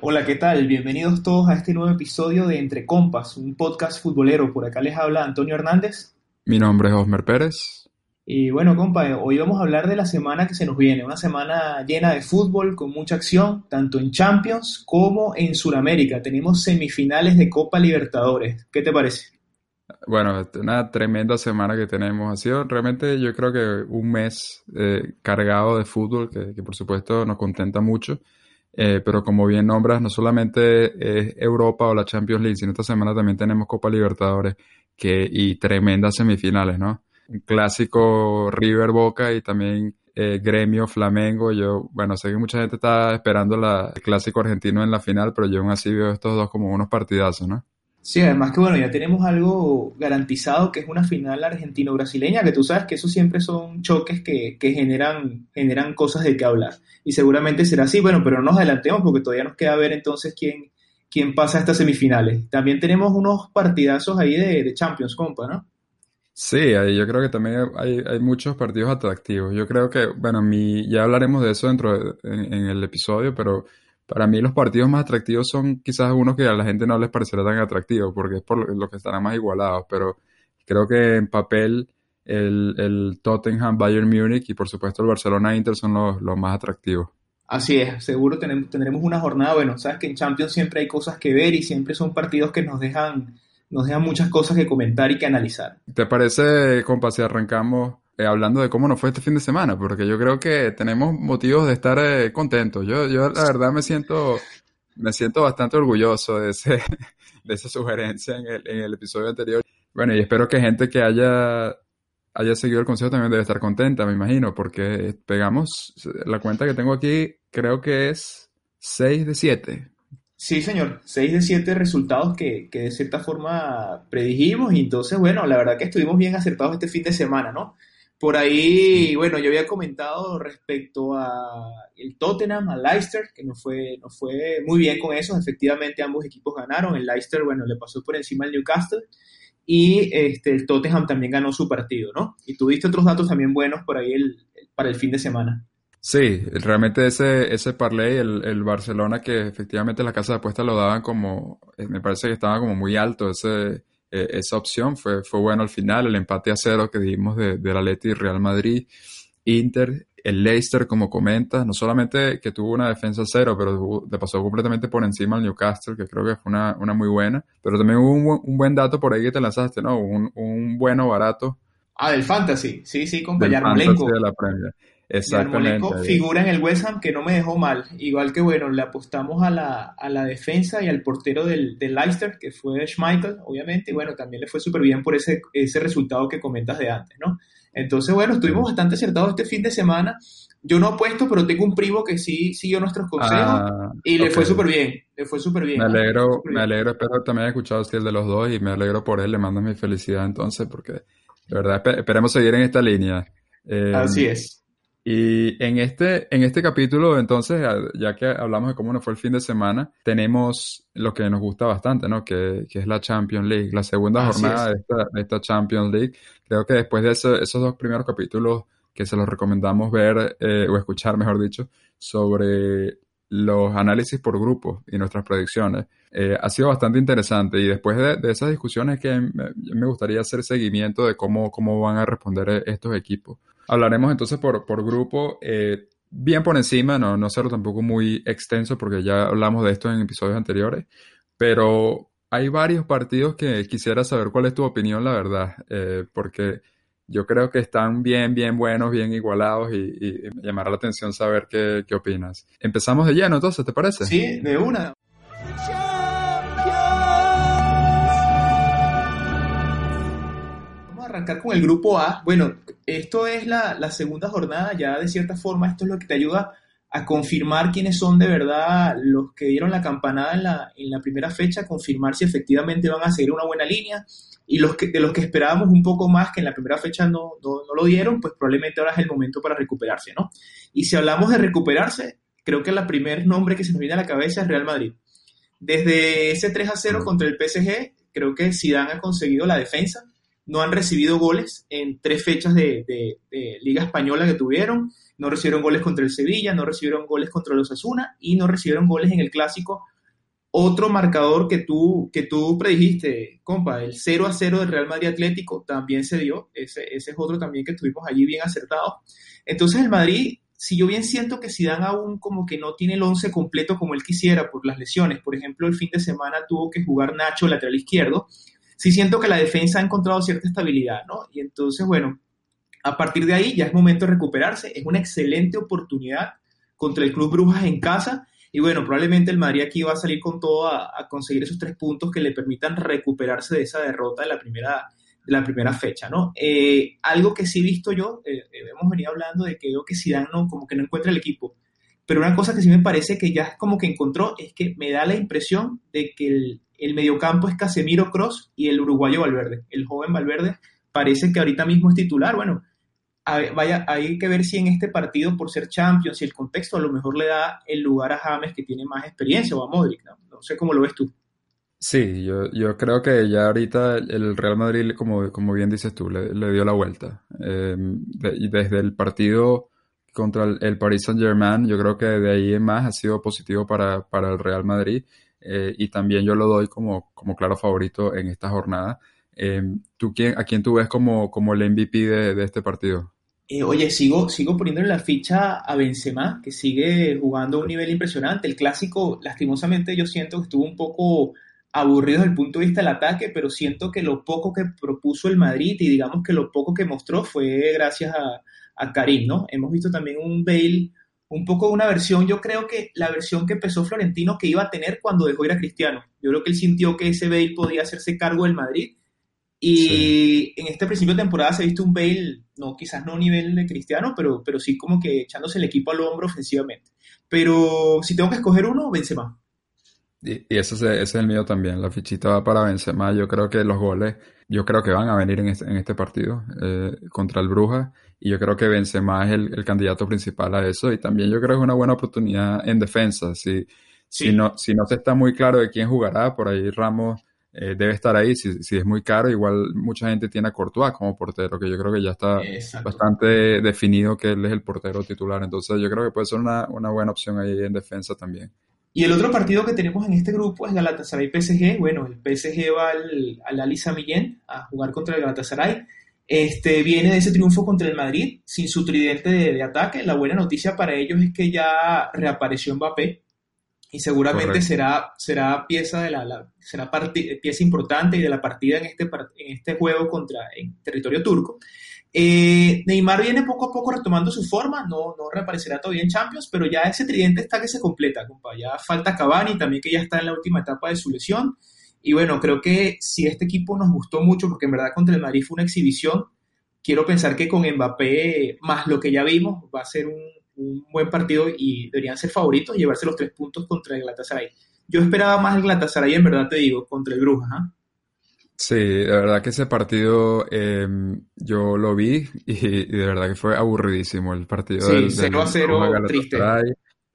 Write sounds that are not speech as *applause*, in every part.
Hola, ¿qué tal? Bienvenidos todos a este nuevo episodio de Entre Compas, un podcast futbolero. Por acá les habla Antonio Hernández. Mi nombre es Osmer Pérez. Y bueno, compa, hoy vamos a hablar de la semana que se nos viene, una semana llena de fútbol, con mucha acción, tanto en Champions como en Sudamérica. Tenemos semifinales de Copa Libertadores. ¿Qué te parece? Bueno, una tremenda semana que tenemos. Ha sido realmente, yo creo que un mes eh, cargado de fútbol, que, que por supuesto nos contenta mucho. Eh, pero como bien nombras, no solamente es Europa o la Champions League, sino esta semana también tenemos Copa Libertadores que, y tremendas semifinales, ¿no? Clásico River Boca y también eh, Gremio Flamengo. Yo, bueno, sé que mucha gente está esperando la, el clásico argentino en la final, pero yo aún así veo estos dos como unos partidazos, ¿no? Sí, además que bueno, ya tenemos algo garantizado que es una final argentino-brasileña, que tú sabes que eso siempre son choques que, que, generan, generan cosas de qué hablar. Y seguramente será así, bueno, pero no nos adelantemos porque todavía nos queda ver entonces quién, quién pasa a estas semifinales. También tenemos unos partidazos ahí de, Champions, compa, ¿no? Sí, yo creo que también hay, muchos partidos atractivos. Yo creo que, bueno, mi, ya hablaremos de eso dentro de, en, el episodio, pero para mí los partidos más atractivos son quizás unos que a la gente no les parecerá tan atractivos porque es por lo que estarán más igualados, pero creo que en papel el, el Tottenham, Bayern Múnich y por supuesto el Barcelona Inter son los, los más atractivos. Así es, seguro tenemos, tendremos una jornada, bueno, sabes que en Champions siempre hay cosas que ver y siempre son partidos que nos dejan, nos dejan muchas cosas que comentar y que analizar. ¿Te parece, compa, si arrancamos eh, hablando de cómo nos fue este fin de semana, porque yo creo que tenemos motivos de estar eh, contentos. Yo, yo la verdad me siento, me siento bastante orgulloso de, ese, *laughs* de esa sugerencia en el, en el episodio anterior. Bueno, y espero que gente que haya, haya seguido el consejo también debe estar contenta, me imagino, porque pegamos, la cuenta que tengo aquí creo que es 6 de 7. Sí, señor, 6 de 7 resultados que, que de cierta forma predijimos y entonces, bueno, la verdad que estuvimos bien acertados este fin de semana, ¿no? Por ahí, bueno, yo había comentado respecto a el Tottenham, al Leicester, que no fue, no fue muy bien con eso. Efectivamente, ambos equipos ganaron. El Leicester, bueno, le pasó por encima al Newcastle. Y este, el Tottenham también ganó su partido, ¿no? Y tuviste otros datos también buenos por ahí el, para el fin de semana. Sí, realmente ese, ese parlay, el, el Barcelona, que efectivamente las casas de apuestas lo daban como, eh, me parece que estaba como muy alto ese eh, esa opción. Fue, fue bueno al final, el empate a cero que dijimos de, de la Leti y Real Madrid, Inter, el Leicester, como comenta, no solamente que tuvo una defensa cero, pero le pasó completamente por encima al Newcastle, que creo que fue una, una muy buena. Pero también hubo un, un, buen dato por ahí que te lanzaste, ¿no? Un, un bueno barato. Ah, del Fantasy, sí, sí, con Yarmolenko. de la Premier. Exactamente. figura en el West Ham que no me dejó mal. Igual que, bueno, le apostamos a la, a la defensa y al portero del, del Leicester, que fue Schmeichel, obviamente. Y bueno, también le fue súper bien por ese, ese resultado que comentas de antes, ¿no? Entonces, bueno, estuvimos bastante acertados este fin de semana. Yo no apuesto, pero tengo un primo que sí siguió nuestros consejos ah, y le fue súper bien. Le fue súper bien. Me alegro, me alegro. Espero también haya escuchado el de los dos y me alegro por él. Le mando mi felicidad entonces, porque de verdad esperemos seguir en esta línea. Eh, Así es. Y en este, en este capítulo, entonces, ya que hablamos de cómo nos fue el fin de semana, tenemos lo que nos gusta bastante, ¿no? Que, que es la Champions League, la segunda Así jornada de esta, de esta, Champions League. Creo que después de eso, esos dos primeros capítulos que se los recomendamos ver eh, o escuchar, mejor dicho, sobre los análisis por grupos y nuestras predicciones, eh, ha sido bastante interesante. Y después de, de esas discusiones que me, me, gustaría hacer seguimiento de cómo, cómo van a responder estos equipos. Hablaremos entonces por, por grupo, eh, bien por encima, no, no serlo tampoco muy extenso porque ya hablamos de esto en episodios anteriores, pero hay varios partidos que quisiera saber cuál es tu opinión, la verdad, eh, porque yo creo que están bien, bien buenos, bien igualados y, y, llamará la atención saber qué, qué opinas. Empezamos de lleno entonces, ¿te parece? Sí, de una. Arrancar con el grupo A. Bueno, esto es la, la, segunda jornada, ya de cierta forma esto es lo que te ayuda a confirmar quiénes son de verdad los que dieron la campanada en la, en la primera fecha, confirmar si efectivamente van a seguir una buena línea y los que, de los que esperábamos un poco más que en la primera fecha no, no, no, lo dieron, pues probablemente ahora es el momento para recuperarse, ¿no? Y si hablamos de recuperarse, creo que el primer nombre que se nos viene a la cabeza es Real Madrid. Desde ese 3 a 0 contra el PSG, creo que Zidane ha conseguido la defensa, no han recibido goles en tres fechas de, Liga Española que tuvieron, no recibieron goles contra el Sevilla, no recibieron goles contra los Asuna y no recibieron goles en el clásico. Otro marcador que tú, que tú predijiste, compa, el 0 a 0 del Real Madrid Atlético también se dio. Ese, ese es otro también que estuvimos allí bien acertados. Entonces el Madrid, si yo bien siento que Zidane aún como que no tiene el 11 completo como él quisiera por las lesiones, por ejemplo, el fin de semana tuvo que jugar Nacho lateral izquierdo, sí siento que la defensa ha encontrado cierta estabilidad, ¿no? Y entonces, bueno, a partir de ahí ya es momento de recuperarse. Es una excelente oportunidad contra el Club Brujas en casa. Y bueno, probablemente el Madrid aquí va a salir con todo a, conseguir esos tres puntos que le permitan recuperarse de esa derrota de la primera, de la primera fecha, ¿no? Eh, algo que sí he visto yo, eh, hemos venido hablando de que veo que Zidane no, como que no encuentra el equipo. Pero una cosa que sí me parece que ya como que encontró es que me da la impresión de que el, el mediocampo es Casemiro Cross y el uruguayo Valverde. El joven Valverde parece que ahorita mismo es titular. Bueno, vaya, hay que ver si en este partido, por ser Champions, si el contexto a lo mejor le da el lugar a James, que tiene más experiencia, o a Modric, ¿no? Sé cómo lo ves tú. Sí, yo, yo creo que ya ahorita el Real Madrid, como, como bien dices tú, le, dio la vuelta. Eh, de, desde el partido contra el, el, Paris Saint Germain, yo creo que de ahí en más ha sido positivo para, para el Real Madrid. Eh, y también yo lo doy como, como claro favorito en esta jornada. Eh, ¿tú quién, ¿A quién tú ves como, como el MVP de, de este partido? Eh, oye, sigo, sigo poniéndole la ficha a Benzema, que sigue jugando a un nivel impresionante. El clásico, lastimosamente, yo siento que estuvo un poco aburrido desde el punto de vista del ataque, pero siento que lo poco que propuso el Madrid y digamos que lo poco que mostró fue gracias a, a Karim, ¿no? Hemos visto también un Bale, un poco una versión, yo creo que la versión que empezó Florentino que iba a tener cuando dejó ir a Cristiano. Yo creo que él sintió que ese Bale podía hacerse cargo del Madrid y sí. en este principio de temporada se ha visto un Bale, no, quizás no a nivel de cristiano, pero, pero sí como que echándose el equipo al hombro ofensivamente. Pero si tengo que escoger uno, Benzema. Y, y ese, es, ese es el mío también. La fichita va para Benzema. Yo creo que los goles, yo creo que van a venir en este, en este partido eh, contra el Bruja. Y yo creo que Benzema es el, el, candidato principal a eso. Y también yo creo que es una buena oportunidad en defensa. Si, sí. si, no, si no se está muy claro de quién jugará, por ahí Ramos eh, debe estar ahí. Si, si, es muy caro, igual mucha gente tiene a Courtois como portero, que yo creo que ya está Exacto. bastante definido que él es el portero titular. Entonces yo creo que puede ser una, una buena opción ahí en defensa también. Y el otro partido que tenemos en este grupo es Galatasaray PSG. Bueno, el PSG va al, al Ali Samillén a jugar contra el Galatasaray. Este, viene de ese triunfo contra el Madrid sin su tridente de, de, ataque. La buena noticia para ellos es que ya reapareció Mbappé y seguramente será, será pieza de la, la será pieza importante y de la partida en este, en este juego contra en territorio turco. Eh, Neymar viene poco a poco retomando su forma, no, no reaparecerá todavía en Champions, pero ya ese tridente está que se completa, compa. Ya falta Cavani también que ya está en la última etapa de su lesión. Y bueno, creo que si este equipo nos gustó mucho, porque en verdad contra el Madrid fue una exhibición, quiero pensar que con Mbappé, más lo que ya vimos, va a ser un, buen partido y deberían ser favoritos y llevarse los tres puntos contra el Galatasaray. Yo esperaba más el Galatasaray, en verdad te digo, contra el Brujas. ¿eh? Sí, de verdad que ese partido eh, yo lo vi *laughs* y, y, de verdad que fue aburridísimo el partido. Sí, del, 0 a 0, triste.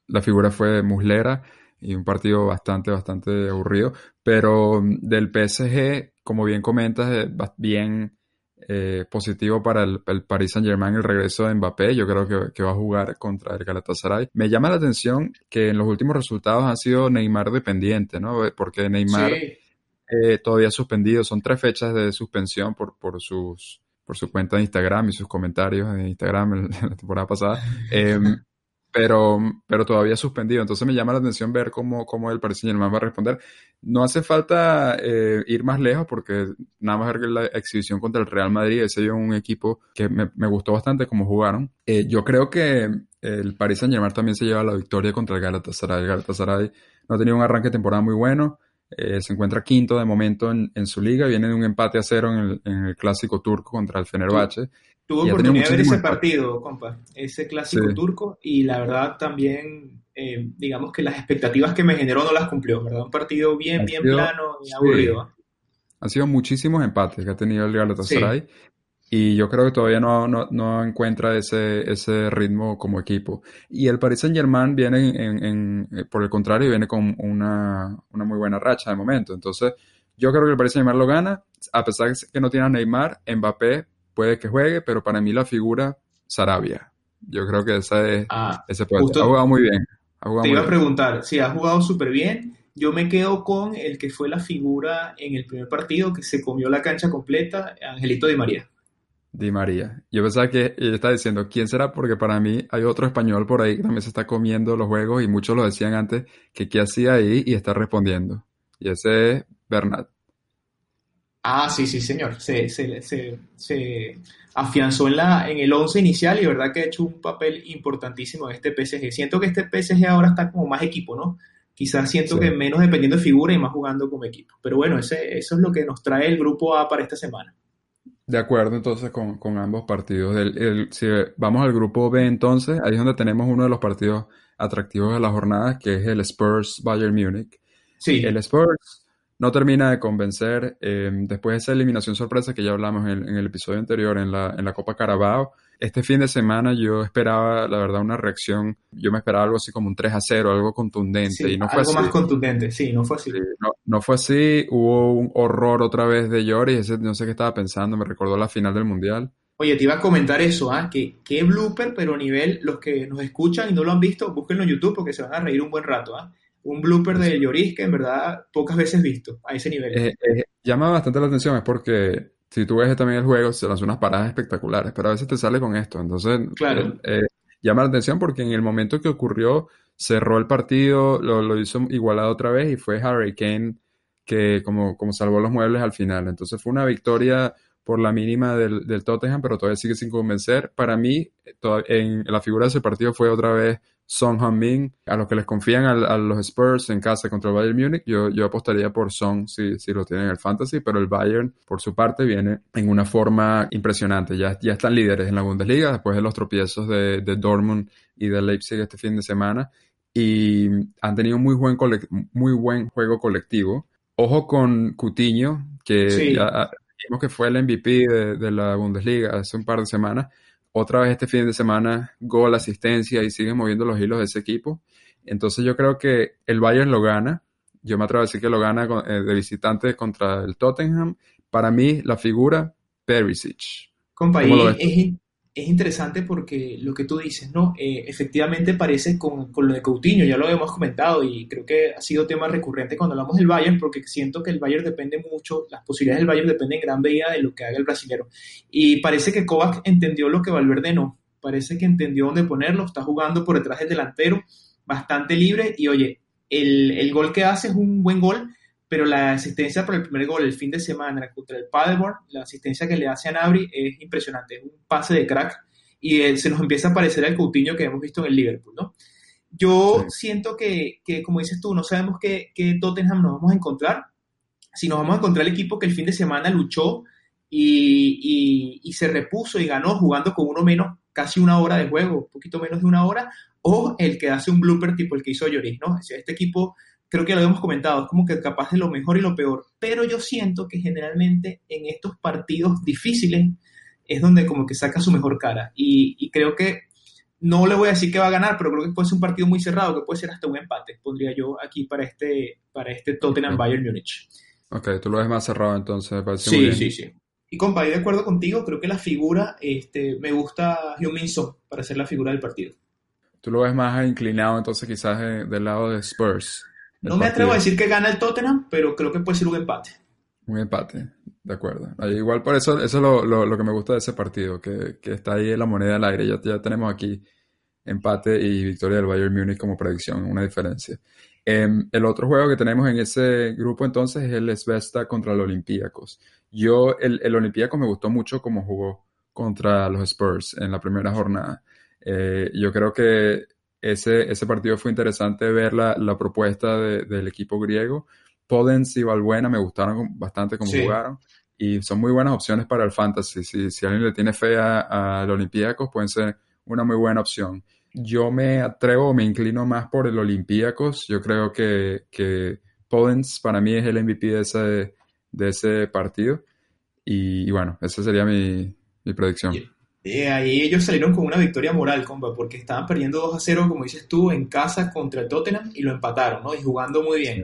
La figura fue Muslera y un partido bastante, bastante aburrido. Pero mm, del PSG, como bien comentas, bien eh, positivo para el, el, Paris Saint Germain el regreso de Mbappé. Yo creo que, que, va a jugar contra el Galatasaray. Me llama la atención que en los últimos resultados han sido Neymar dependiente, ¿no? Porque Neymar... Sí eh, todavía suspendido. Son tres fechas de suspensión por, por, sus, por su cuenta de Instagram y sus comentarios en Instagram en *laughs* la temporada pasada. Eh, pero, pero todavía suspendido. Entonces me llama la atención ver cómo, cómo el Paris Saint Germain va a responder. No hace falta eh, ir más lejos porque nada más ver la exhibición contra el Real Madrid, ese es un equipo que me, me gustó bastante cómo jugaron. Eh, yo creo que el Paris Saint Germain también se lleva la victoria contra el Galatasaray. El Galatasaray no ha tenido un arranque de temporada muy bueno. Eh, se encuentra quinto de momento en, en, su liga, viene de un empate a cero en el, en el clásico turco contra el Fenerbahce. Tuve oportunidad de ver ese partido, compa, ese clásico turco, y la verdad también, eh, digamos que las expectativas que me generó no las cumplió, ¿verdad? Un partido bien, bien plano y aburrido. Han sido muchísimos empates que ha tenido el Galatasaray. Y yo creo que todavía no, no, encuentra ese, ese ritmo como equipo. Y el Paris Saint Germain viene, en, eh, por el contrario, viene con una, una, muy buena racha de momento. Entonces, yo creo que el Paris Saint Germain lo gana, a pesar de que no tiene a Neymar, Mbappé puede que juegue, pero para mí la figura, Sarabia. Yo creo que esa es, ah, ese puede. Ha jugado muy bien. te iba a preguntar, si ha jugado súper bien, yo me quedo con el que fue la figura en el primer partido, que se comió la cancha completa, Angelito Di María. Di María. Yo pensaba que ella está diciendo, ¿quién será? Porque para mí hay otro español por ahí que también se está comiendo los juegos y muchos lo decían antes, que qué hacía ahí y está respondiendo. Y ese es Bernat. Ah, sí, sí, señor. Se, se, afianzó en, la, en el 11 inicial y verdad que ha hecho un papel importantísimo en este PSG. Siento que este PSG ahora está como más equipo, ¿no? Quizás siento que menos dependiendo de figura y más jugando como equipo. Pero bueno, ese, eso es lo que nos trae el grupo A para esta semana. De acuerdo entonces con, ambos partidos. si vamos al grupo B entonces, ahí es donde tenemos uno de los partidos atractivos de la jornada, que es el Spurs Bayern Múnich. Sí. El Spurs no termina de convencer. Eh, después de esa eliminación sorpresa que ya hablamos en, el episodio anterior en la, en la Copa Carabao, este fin de semana yo esperaba, la verdad, una reacción. Yo me esperaba algo así como un 3 a 0, algo contundente. y no fue algo más contundente, sí, no fue así. no, fue así. Hubo un horror otra vez de Lloris. no sé qué estaba pensando, me recordó la final del Mundial. Oye, te iba a comentar eso, ¿ah? Que qué blooper, pero a nivel, los que nos escuchan y no lo han visto, búsquenlo en YouTube porque se van a reír un buen rato, ¿ah? Un blooper de Lloris que en verdad pocas veces visto a ese nivel. Eh, eh, llama bastante la atención, es porque si tú ves también el juego, se lanzan unas paradas espectaculares, pero a veces te sale con esto. Entonces, claro. Eh, llama la atención porque en el momento que ocurrió, cerró el partido, lo, hizo igualado otra vez y fue Harry Kane que como, como salvó los muebles al final. Entonces fue una victoria por la mínima del, del Tottenham, pero todavía sigue sin convencer. Para mí, en la figura de ese partido fue otra vez Son Heung-min. A los que les confían a, los Spurs en casa contra el Bayern Múnich, yo, yo apostaría por Son si, si lo tienen en el Fantasy, pero el Bayern, por su parte, viene en una forma impresionante. Ya, ya están líderes en la Bundesliga después de los tropiezos de, de Dortmund y de Leipzig este fin de semana y han tenido muy buen, muy buen juego colectivo. Ojo con Cutiño, que ya Vimos que fue el MVP de, la Bundesliga hace un par de semanas. Otra vez este fin de semana, gol, asistencia y sigue moviendo los hilos de ese equipo. Entonces yo creo que el Bayern lo gana. Yo me atrevo a decir que lo gana eh, de visitante contra el Tottenham. Para mí, la figura, Perisic. Compa, es, es interesante porque lo que tú dices, ¿no? Eh, efectivamente parece con, con, lo de Coutinho, ya lo hemos comentado y creo que ha sido tema recurrente cuando hablamos del Bayern, porque siento que el Bayern depende mucho, las posibilidades del Bayern dependen en gran medida de lo que haga el brasilero. Y parece que Kovac entendió lo que Valverde no, parece que entendió dónde ponerlo, está jugando por detrás del delantero, bastante libre y oye, el, el gol que hace es un buen gol, pero la asistencia por el primer gol el fin de semana contra el Paderborn, la asistencia que le hace a Nabri es impresionante, es un pase de crack y eh, se nos empieza a parecer al Coutinho que hemos visto en el Liverpool, ¿no? Yo siento que, que, como dices tú, no sabemos qué, qué, Tottenham nos vamos a encontrar, si nos vamos a encontrar el equipo que el fin de semana luchó y, y, y se repuso y ganó jugando con uno menos, casi una hora de juego, un poquito menos de una hora, o el que hace un blooper tipo el que hizo Lloris, ¿no? Este equipo creo que lo hemos comentado, es como que capaz de lo mejor y lo peor, pero yo siento que generalmente en estos partidos difíciles es donde como que saca su mejor cara y, creo que no le voy a decir que va a ganar, pero creo que puede ser un partido muy cerrado, que puede ser hasta un empate, pondría yo aquí para este, para este Tottenham Bayern Múnich. Ok, tú lo ves más cerrado entonces, me parece sí, muy bien. Sí, sí, Y compa, de acuerdo contigo, creo que la figura, este, me gusta Hyun-Min Son para ser la figura del partido. Tú lo ves más inclinado entonces quizás del lado de Spurs. No me atrevo a decir que gana el Tottenham, pero creo que puede ser un empate. Un empate, de acuerdo. Igual por eso, eso es lo, lo, que me gusta de ese partido, que, que está ahí en la moneda al aire. Ya, ya tenemos aquí empate y victoria del Bayern Múnich como predicción, una diferencia. Em, el otro juego que tenemos en ese grupo entonces es el Svesta contra los Olympiacos. Yo, el, el Olympiacos me gustó mucho como jugó contra los Spurs en la primera jornada. Eh, yo creo que ese, ese partido fue interesante ver la, la propuesta del equipo griego. Podens y Valbuena me gustaron bastante como jugaron. y son muy buenas opciones para el fantasy. Si, si alguien le tiene fe a, los Olympiacos, pueden ser una muy buena opción. Yo me atrevo, me inclino más por el Olympiacos. Yo creo que, que Pollens para mí es el MVP de ese, de ese partido. Y, bueno, esa sería mi, mi predicción. Y, ahí ellos salieron con una victoria moral, compa, porque estaban perdiendo 2 a 0, como dices tú, en casa contra el Tottenham y lo empataron, ¿no? Y jugando muy bien.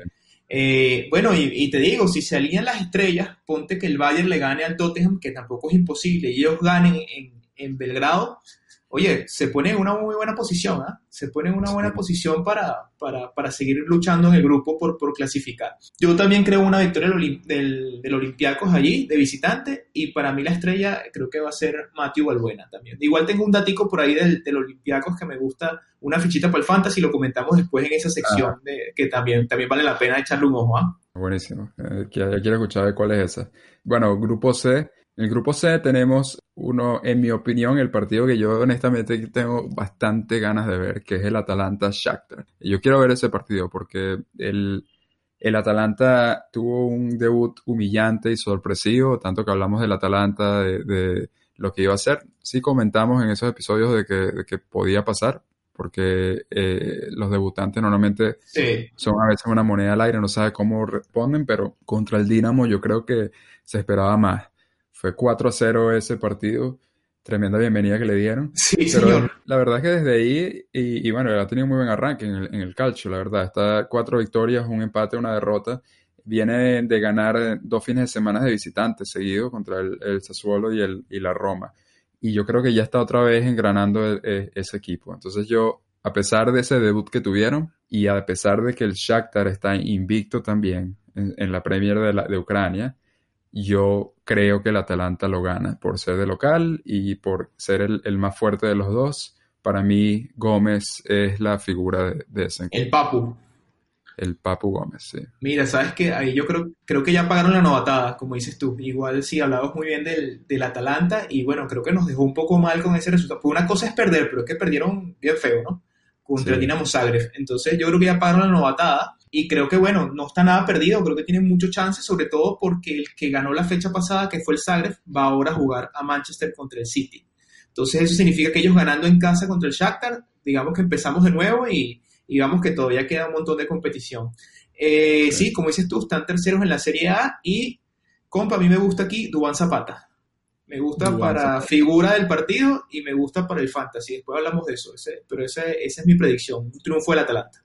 Eh, bueno, y, te digo, si se alinean las estrellas, ponte que el Bayern le gane al Tottenham, que tampoco es imposible, y ellos ganen en, en Belgrado, oye, se pone en una muy buena posición, ¿ah? Se pone en una buena posición para, para, seguir luchando en el grupo por, por clasificar. Yo también creo una victoria del, del, del Olympiacos allí, de visitante, y para mí la estrella creo que va a ser Matthew Balbuena también. Igual tengo un datico por ahí del, del Olympiacos que me gusta, una fichita para el Fantasy, lo comentamos después en esa sección, ah. de, que también, también vale la pena echarle un ojo, ¿ah? Buenísimo. Eh, quiero escuchar cuál es esa. Bueno, grupo C, en el grupo C tenemos uno, en mi opinión, el partido que yo honestamente tengo bastante ganas de ver, que es el Atalanta-Shakhtar. Yo quiero ver ese partido porque el, el Atalanta tuvo un debut humillante y sorpresivo, tanto que hablamos del Atalanta, de, lo que iba a hacer. Sí comentamos en esos episodios de que, que podía pasar, porque eh, los debutantes normalmente son a veces una moneda al aire, no sabe cómo responden, pero contra el Dinamo yo creo que se esperaba más. Fue 4 a 0 ese partido. Tremenda bienvenida que le dieron. Sí, señor. La verdad es que desde ahí, y, bueno, ha tenido muy buen arranque en el, en calcio, la verdad. Está cuatro victorias, un empate, una derrota. Viene de ganar dos fines de semana de visitantes seguidos contra el, el Sassuolo y, el, y la Roma. Y yo creo que ya está otra vez engranando e, e, ese equipo. Entonces yo, a pesar de ese debut que tuvieron y a pesar de que el Shakhtar está invicto también en, la Premier de, de Ucrania, yo creo que el Atalanta lo gana por ser de local y por ser el, más fuerte de los dos. Para mí, Gómez es la figura de, ese equipo. El Papu. El Papu Gómez, sí. Mira, sabes que ahí yo creo, creo que ya pagaron la novatada, como dices tú. Igual sí, hablamos muy bien del, del Atalanta y bueno, creo que nos dejó un poco mal con ese resultado. Pues una cosa es perder, pero es que perdieron bien feo, ¿no? Contra el Dinamo Zagreb. Entonces yo creo que ya pagaron la novatada y creo que, bueno, no está nada perdido, creo que tienen mucho chance, sobre todo porque el que ganó la fecha pasada, que fue el Zagreb, va ahora a jugar a Manchester contra el City. Entonces eso significa que ellos ganando en casa contra el Shakhtar, digamos que empezamos de nuevo y, digamos que todavía queda un montón de competición. Eh, sí. como dices tú, están terceros en la Serie A y, compa, a mí me gusta aquí Dubán Zapata. Me gusta para figura del partido y me gusta para el fantasy. Después hablamos de eso, pero esa es mi predicción, un triunfo del Atalanta.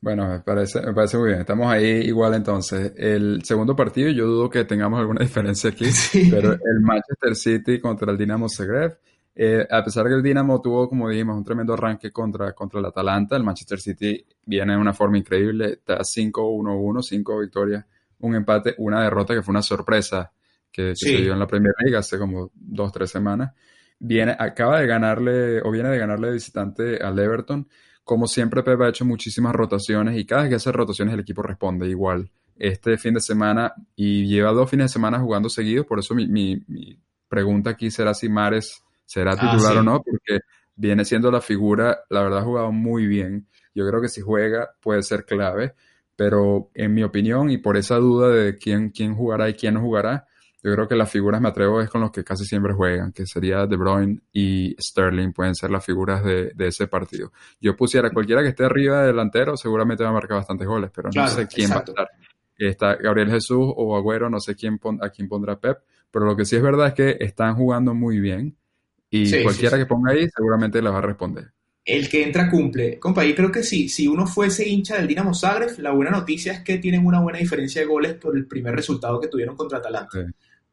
Bueno, me parece, me parece muy bien. Estamos ahí igual entonces. El segundo partido, yo dudo que tengamos alguna *laughs* diferencia aquí, pero el Manchester City contra el Dinamo Zagreb. Eh, a pesar de que el Dinamo tuvo, como dijimos, un tremendo arranque contra, contra el Atalanta, el Manchester City viene de una forma increíble. Está 5-1-1, 5 victorias, un empate, una derrota que fue una sorpresa que, se dio en la Premier League hace como dos, tres semanas. Viene, acaba de ganarle, o viene de ganarle visitante al Everton como siempre, Pepe ha hecho muchísimas rotaciones y cada vez que hace rotaciones el equipo responde igual. Este fin de semana y lleva dos fines de semana jugando seguidos, por eso mi, pregunta aquí será si Mares será ah, titular o no, porque viene siendo la figura, la verdad ha jugado muy bien. Yo creo que si juega puede ser clave, pero en mi opinión y por esa duda de quién, quién jugará y quién no jugará, yo creo que las figuras, me atrevo, es con los que casi siempre juegan, que sería De Bruyne y Sterling, pueden ser las figuras de, ese partido. Yo pusiera cualquiera que esté arriba de delantero, seguramente va a marcar bastantes goles, pero no sé quién va a estar. Está Gabriel Jesús o Agüero, no sé quién a quién pondrá Pep, pero lo que sí es verdad es que están jugando muy bien y cualquiera que ponga ahí seguramente les va a responder el que entra cumple. Compa, y creo que sí, si uno fuese hincha del Dinamo Zagreb, la buena noticia es que tienen una buena diferencia de goles por el primer resultado que tuvieron contra Atalanta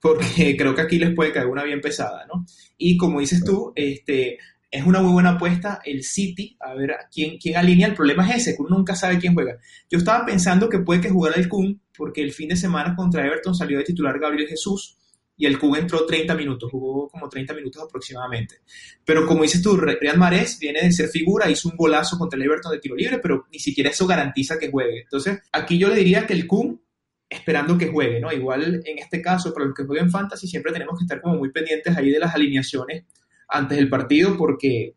porque *laughs* creo que aquí les puede caer una bien pesada, ¿no? Y como dices tú, este, es una muy buena apuesta el City, a ver quién, quién alinea. El problema es ese, que uno nunca sabe quién juega. Yo estaba pensando que puede que jugara el Kun, porque el fin de semana contra Everton salió de titular Gabriel Jesús y el Kun entró 30 minutos, jugó como 30 minutos aproximadamente. Pero como dices tú, Real Marés viene de ser figura, hizo un golazo contra el Everton de tiro libre, pero ni siquiera eso garantiza que juegue. Entonces, aquí yo le diría que el Kun esperando que juegue, ¿no? Igual en este caso, para los que jueguen fantasy, siempre tenemos que estar como muy pendientes ahí de las alineaciones antes del partido, porque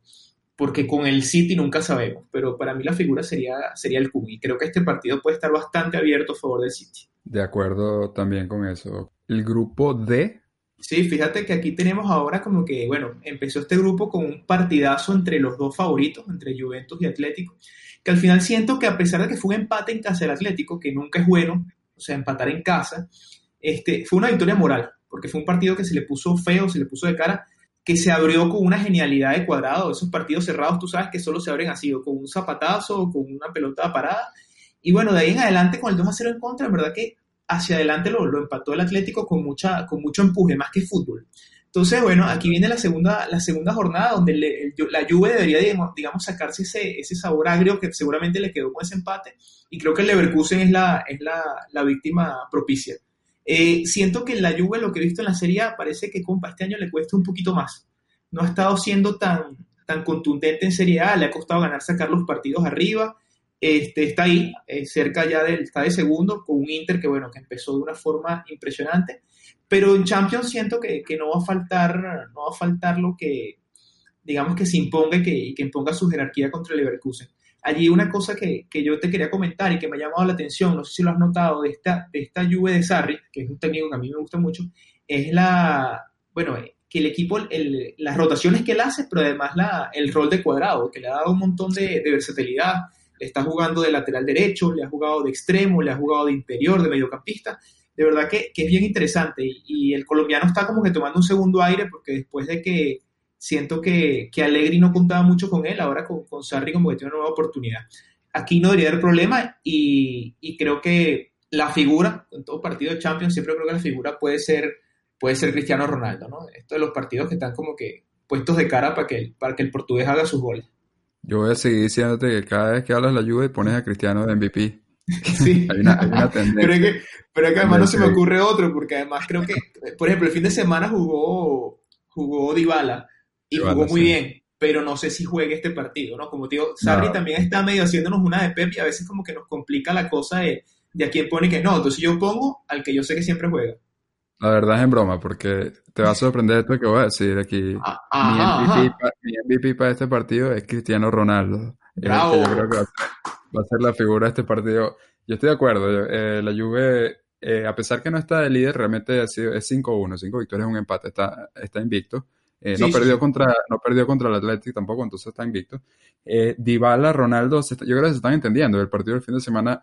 porque con el City nunca sabemos, pero para mí la figura sería, sería el Kun y creo que este partido puede estar bastante abierto a favor del City. De acuerdo también con eso. El grupo D. Sí, fíjate que aquí tenemos ahora como que, bueno, empezó este grupo con un partidazo entre los dos favoritos, entre Juventus y Atlético, que al final siento que a pesar de que fue un empate en casa del Atlético, que nunca es bueno, o sea, empatar en casa, este, fue una victoria moral, porque fue un partido que se le puso feo, se le puso de cara, que se abrió con una genialidad de cuadrado. Esos partidos cerrados, tú sabes que solo se abren así, o con un zapatazo, o con una pelota parada. Y bueno, de ahí en adelante, con el 2 a 0 en contra, en verdad que hacia adelante lo, lo empató el Atlético con, mucha, con mucho empuje, más que fútbol. Entonces, bueno, aquí viene la segunda, la segunda jornada donde la Juve debería, digamos, sacarse ese, sabor agrio que seguramente le quedó con ese empate. Y creo que el Leverkusen es la, es la, la víctima propicia. Eh, siento que la Juve, lo que he visto en la Serie parece que compa este año le cuesta un poquito más. No ha estado siendo tan, tan contundente en Serie A, le ha costado ganar, sacar los partidos arriba. Este, está ahí, eh, cerca ya del, está de segundo, con un Inter que, bueno, que empezó de una forma impresionante. Pero en Champions siento que, que no va a faltar, no va a faltar lo que, digamos, que se imponga y que, que imponga su jerarquía contra el Leverkusen allí una cosa que, que, yo te quería comentar y que me ha llamado la atención, no sé si lo has notado, de esta, de esta Juve de Sarri, que es un técnico que a mí me gusta mucho, es la, bueno, que el equipo, el, las rotaciones que él hace, pero además la, el rol de cuadrado, que le ha dado un montón de, versatilidad, está jugando de lateral derecho, le ha jugado de extremo, le ha jugado de interior, de mediocampista, de verdad que, que es bien interesante y, y el colombiano está como que tomando un segundo aire porque después de que siento que, que Allegri no contaba mucho con él, ahora con, con Sarri como que tiene una nueva oportunidad. Aquí no debería haber problema y, y creo que la figura, en todo partido de Champions, siempre creo que la figura puede ser, puede ser Cristiano Ronaldo, ¿no? Esto de los partidos que están como que puestos de cara para que, para que el portugués haga sus goles. Yo voy a seguir diciéndote que cada vez que hablas la Juve pones a Cristiano de MVP. *laughs* Sí. hay, una, hay una *laughs* tendencia. Pero es que, pero es que además no se me ocurre otro, porque además creo que, por ejemplo, el fin de semana jugó, jugó Dybala y jugó muy bien, pero no sé si juegue este partido, ¿no? Como digo, Sarri también está medio haciéndonos una de Pep y a veces como que nos complica la cosa de, de a quién pone que no. Entonces yo pongo al que yo sé que siempre juega. La verdad es en broma, porque te va a sorprender esto que voy a decir aquí. Ah, mi, MVP para, mi, MVP para, este partido es Cristiano Ronaldo. Bravo. yo creo que va a, ser, va a, ser, la figura de este partido. Yo estoy de acuerdo. Eh, la Juve, eh, a pesar que no está de líder, realmente ha sido, es 5-1, 5 victorias, un empate, está, está invicto. Eh, sí, no, perdió sí. contra, no perdió contra el Atlético tampoco, entonces está invicto. Eh, Dybala, Ronaldo, se, yo creo que se están entendiendo. El partido del fin de semana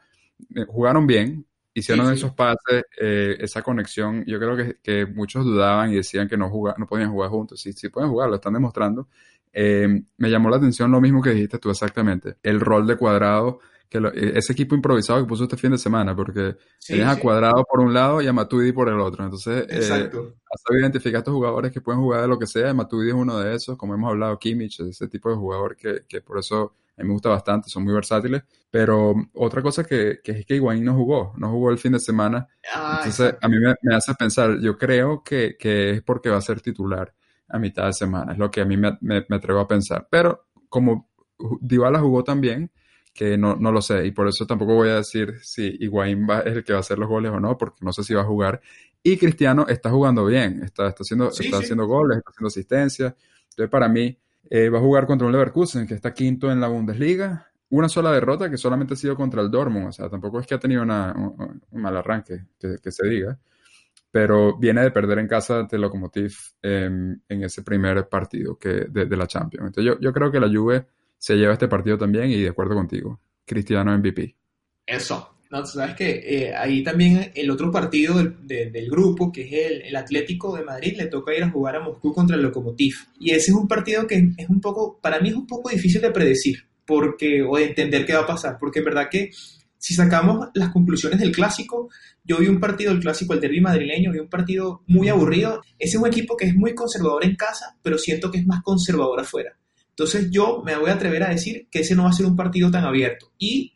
eh, jugaron bien, hicieron sí, esos pases, eh, esa conexión. Yo creo que, que, muchos dudaban y decían que no, jugar, no podían jugar juntos. Sí, sí pueden jugar, lo están demostrando. Eh, me llamó la atención lo mismo que dijiste tú exactamente. El rol de cuadrado que lo, e, ese equipo improvisado que puso este fin de semana, porque sí, tienes sí. a Cuadrado por un lado y a Matuidi por el otro. Entonces, Exacto. eh, has sabido identificar a estos jugadores que pueden jugar de lo que sea. Matuidi es uno de esos, como hemos hablado, Kimmich, ese tipo de jugador que, que por eso a mí me gusta bastante, son muy versátiles. Pero otra cosa que, que es que Higuaín no jugó, no jugó el fin de semana. Ah, Entonces, a mí me, me, hace pensar, yo creo que, que, es porque va a ser titular a mitad de semana, es lo que a mí me, me, me atrevo a pensar. Pero como Dybala jugó también, que no, no, lo sé, y por eso tampoco voy a decir si Higuaín va, es el que va a hacer los goles o no, porque no sé si va a jugar. Y Cristiano está jugando bien, está, está, haciendo, sí, está sí. haciendo goles, está haciendo asistencia. Entonces, para mí, eh, va a jugar contra un Leverkusen, que está quinto en la Bundesliga. Una sola derrota que solamente ha sido contra el Dortmund, o sea, tampoco es que ha tenido una, un, un, mal arranque, que, que, se diga. Pero viene de perder en casa ante Lokomotiv eh, en ese primer partido que, de, de la Champions. Entonces, yo, yo creo que la Juve se lleva este partido también y de acuerdo contigo, Cristiano MVP. Eso. No, sabes que eh, ahí también el otro partido del, de, del grupo, que es el, el, Atlético de Madrid, le toca ir a jugar a Moscú contra el Lokomotiv. Y ese es un partido que es un poco, para mí es un poco difícil de predecir porque, o de entender qué va a pasar, porque en verdad que si sacamos las conclusiones del clásico, yo vi un partido, el clásico, el derby madrileño, vi un partido muy aburrido. Ese es un equipo que es muy conservador en casa, pero siento que es más conservador afuera. Entonces yo me voy a atrever a decir que ese no va a ser un partido tan abierto. Y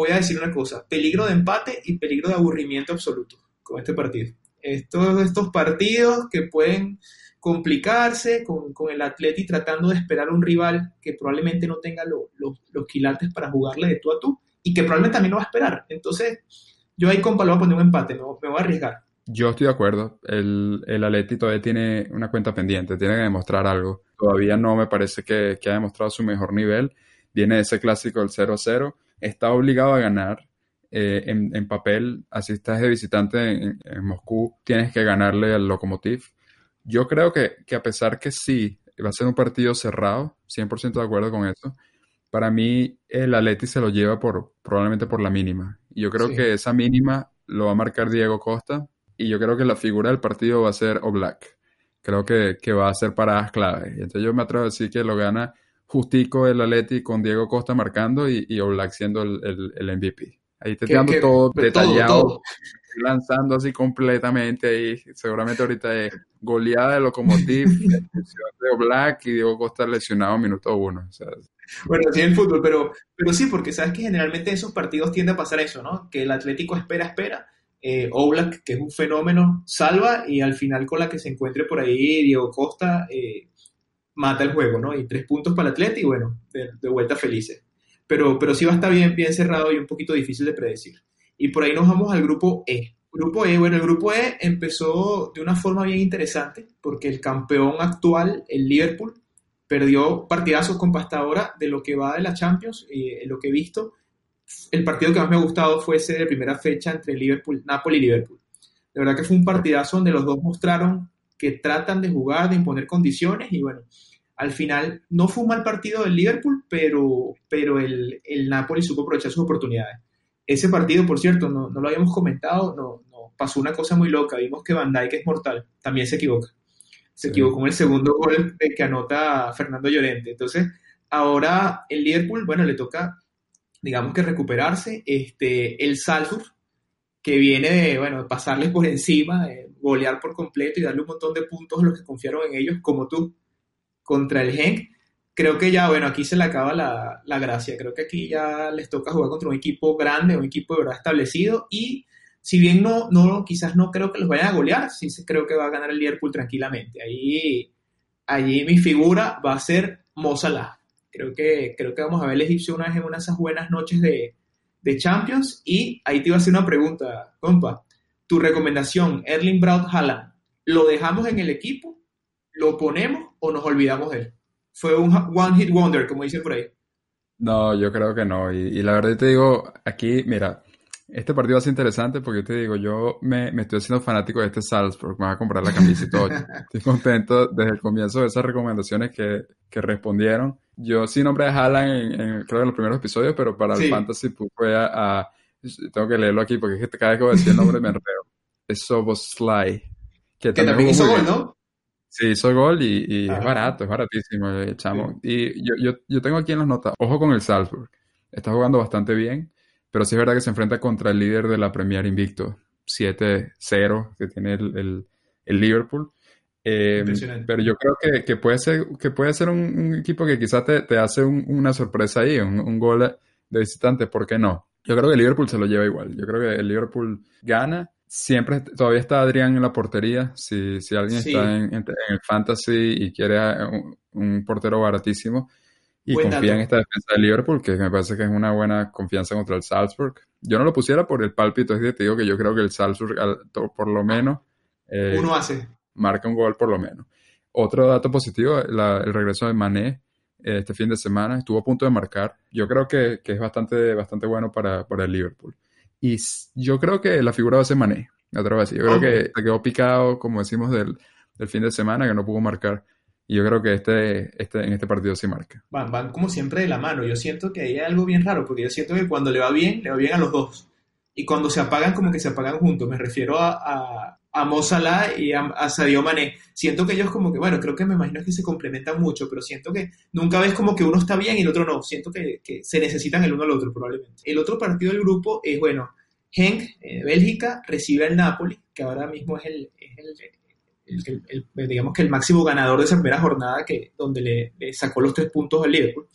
voy a decir una cosa, peligro de empate y peligro de aburrimiento absoluto con este partido. Estos, estos partidos que pueden complicarse con, con el Atleti tratando de esperar a un rival que probablemente no tenga lo, lo, los quilates para jugarle de tú a tú y que probablemente también lo va a esperar. Entonces yo ahí compa lo voy a poner un empate, me, me voy a arriesgar. Yo estoy de acuerdo. El, el Atleti todavía tiene una cuenta pendiente, tiene que demostrar algo. Todavía no me parece que, que ha demostrado su mejor nivel. Viene ese clásico del 0-0. Está obligado a ganar. Eh, en, papel, así estás de visitante en, Moscú, tienes que ganarle al Lokomotiv. Yo creo que, que, a pesar que sí, va a ser un partido cerrado, 100% de acuerdo con eso, para mí el Atleti se lo lleva por probablemente por la mínima. Y yo creo que esa mínima lo va a marcar Diego Costa y yo creo que la figura del partido va a ser Oblak. Creo que, que va a ser paradas clave. Entonces yo me atrevo a decir que lo gana justico el Atleti con Diego Costa marcando y, y Oblak siendo el, el, MVP. Ahí te dando todo detallado, lanzando así completamente ahí. Seguramente ahorita es goleada de Locomotiv, *laughs* de Oblak y Diego Costa lesionado minuto uno. bueno, sí el fútbol, pero, pero sí, porque sabes que generalmente en esos partidos tiende a pasar eso, ¿no? Que el Atlético espera, espera eh, Oblak, que es un fenómeno, salva y al final con la que se encuentre por ahí Diego Costa eh, mata el juego, ¿no? Y tres puntos para el Atleti y bueno, de, vuelta felices. Pero, pero sí va a estar bien, bien cerrado y un poquito difícil de predecir. Y por ahí nos vamos al grupo E. Grupo E, bueno, el grupo E empezó de una forma bien interesante porque el campeón actual, el Liverpool, perdió partidazos con pasta ahora de lo que va de la Champions, eh, lo que he visto, el partido que más me ha gustado fue ese de primera fecha entre Liverpool, Napoli y Liverpool. De verdad que fue un partidazo donde los dos mostraron que tratan de jugar, de imponer condiciones y bueno, al final no fue un mal partido del Liverpool, pero, pero el, el Napoli supo aprovechar sus oportunidades. Ese partido, por cierto, no, no lo habíamos comentado, no, no, pasó una cosa muy loca. Vimos que Van Dijk es mortal, también se equivoca. Se equivocó en el segundo gol que anota Fernando Llorente. Entonces, ahora el Liverpool, bueno, le toca digamos que recuperarse. Este, el Salzburg, que viene de, bueno, pasarles por encima, golear por completo y darle un montón de puntos a los que confiaron en ellos, como tú, contra el Genk. Creo que ya, bueno, aquí se le acaba la, la gracia. Creo que aquí ya les toca jugar contra un equipo grande, un equipo de verdad establecido y si bien no, no, quizás no creo que los vayan a golear, sí creo que va a ganar el Liverpool tranquilamente. Ahí, allí mi figura va a ser Mo Creo que, creo que vamos a ver el egipcio una vez en una de esas buenas noches de, de Champions. Y ahí te iba a hacer una pregunta, compa. Tu recomendación, Erling Braut Haaland, ¿lo dejamos en el equipo? ¿Lo ponemos o nos olvidamos de él? Fue un one hit wonder, como dicen por ahí. No, yo creo que no. Y, y la verdad te digo, aquí, mira, este partido va a ser interesante porque te digo, yo me, me estoy haciendo fanático de este Salzburg, me voy a comprar la camiseta y todo. *laughs* Estoy contento desde el comienzo de esas recomendaciones que, que respondieron. Yo sí nombré a Haaland en, creo en los primeros episodios, pero para el Fantasy fue a, Tengo que leerlo aquí porque es que cada vez que voy a decir el nombre me enredo. Es Soboslai. Que, también, hizo gol, ¿no? Sí, hizo gol y, y es barato, es baratísimo el chamo. Y yo, yo, yo tengo aquí en las notas, ojo con el Salzburg. Está jugando bastante bien pero sí es verdad que se enfrenta contra el líder de la Premier Invicto, 7-0 que tiene el, el, Liverpool. Eh, pero yo creo que, que, puede ser, que puede ser un, equipo que quizás te, te hace una sorpresa ahí, un, gol de visitante, ¿por qué no? Yo creo que el Liverpool se lo lleva igual. Yo creo que el Liverpool gana. Siempre, todavía está Adrián en la portería. Si, si alguien está en, en, el fantasy y quiere un, un portero baratísimo, y confía en esta defensa de Liverpool, que me parece que es una buena confianza contra el Salzburg. Yo no lo pusiera por el pálpito, es decir, te digo que yo creo que el Salzburg, por lo menos, eh, uno hace. Marca un gol por lo menos. Otro dato positivo, el regreso de Mané eh, este fin de semana, estuvo a punto de marcar. Yo creo que, que es bastante, bastante bueno para, para, el Liverpool. Y yo creo que la figura va a ser Mané, otra vez. Yo creo que se quedó picado, como decimos, del, del fin de semana, que no pudo marcar. Y yo creo que este, este, en este partido sí marca. Van, van como siempre de la mano. Yo siento que hay algo bien raro, porque yo siento que cuando le va bien, le va bien a los dos. Y cuando se apagan, como que se apagan juntos. Me refiero a, a, a Mo Salah y a, a, Sadio Mané. Siento que ellos como que, bueno, creo que me imagino que se complementan mucho, pero siento que nunca ves como que uno está bien y el otro no. Siento que, que se necesitan el uno al otro, probablemente. El otro partido del grupo es, bueno, Henk, eh, Bélgica, recibe al Napoli, que ahora mismo es el, es el el, digamos que el máximo ganador de esa primera jornada que, donde le, sacó los tres puntos al Liverpool.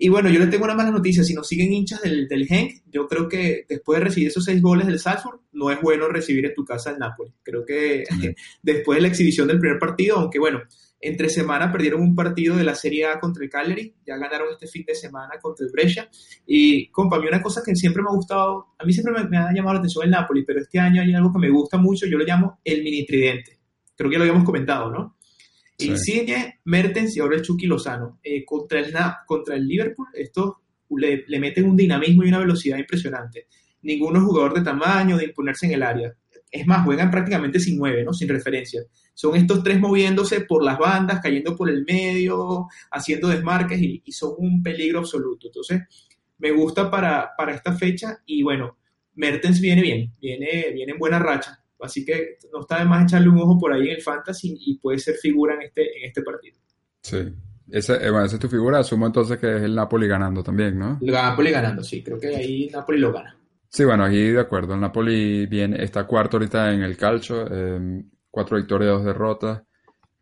Y bueno, yo le tengo una mala noticia, si nos siguen hinchas del, del Genk, yo creo que después de recibir esos seis goles del Salzburg, no es bueno recibir en tu casa el Napoli. Creo que *laughs* después de la exhibición del primer partido, aunque bueno, Entre semana perdieron un partido de la Serie A contra el Cagliari, ya ganaron este fin de semana contra el Brescia. Y, compa, a mí una cosa que siempre me ha gustado, a mí siempre me, ha llamado la atención el Napoli, pero este año hay algo que me gusta mucho, yo lo llamo el mini tridente. Creo que ya lo habíamos comentado, ¿no? Sí. Insigne, Mertens y ahora el Chucky Lozano. Eh, contra, el, contra el Liverpool, estos le, le meten un dinamismo y una velocidad impresionante. Ninguno jugador de tamaño, de imponerse en el área. Es más, juegan prácticamente sin nueve, ¿no? Sin referencia. Son estos tres moviéndose por las bandas, cayendo por el medio, haciendo desmarques y, son un peligro absoluto. Entonces, me gusta para, para, esta fecha y bueno, Mertens viene bien, viene, viene en buena racha. Así que no está de más echarle un ojo por ahí en el Fantasy y puede ser figura en este, en este partido. Sí. Esa, eh, bueno, esa es tu figura. Asumo entonces que es el Napoli ganando también, ¿no? El Napoli ganando, sí. Creo que ahí Napoli lo gana. Sí, bueno, aquí de acuerdo. El Napoli viene, está cuarto ahorita en el calcio, eh, cuatro victorias, dos derrotas,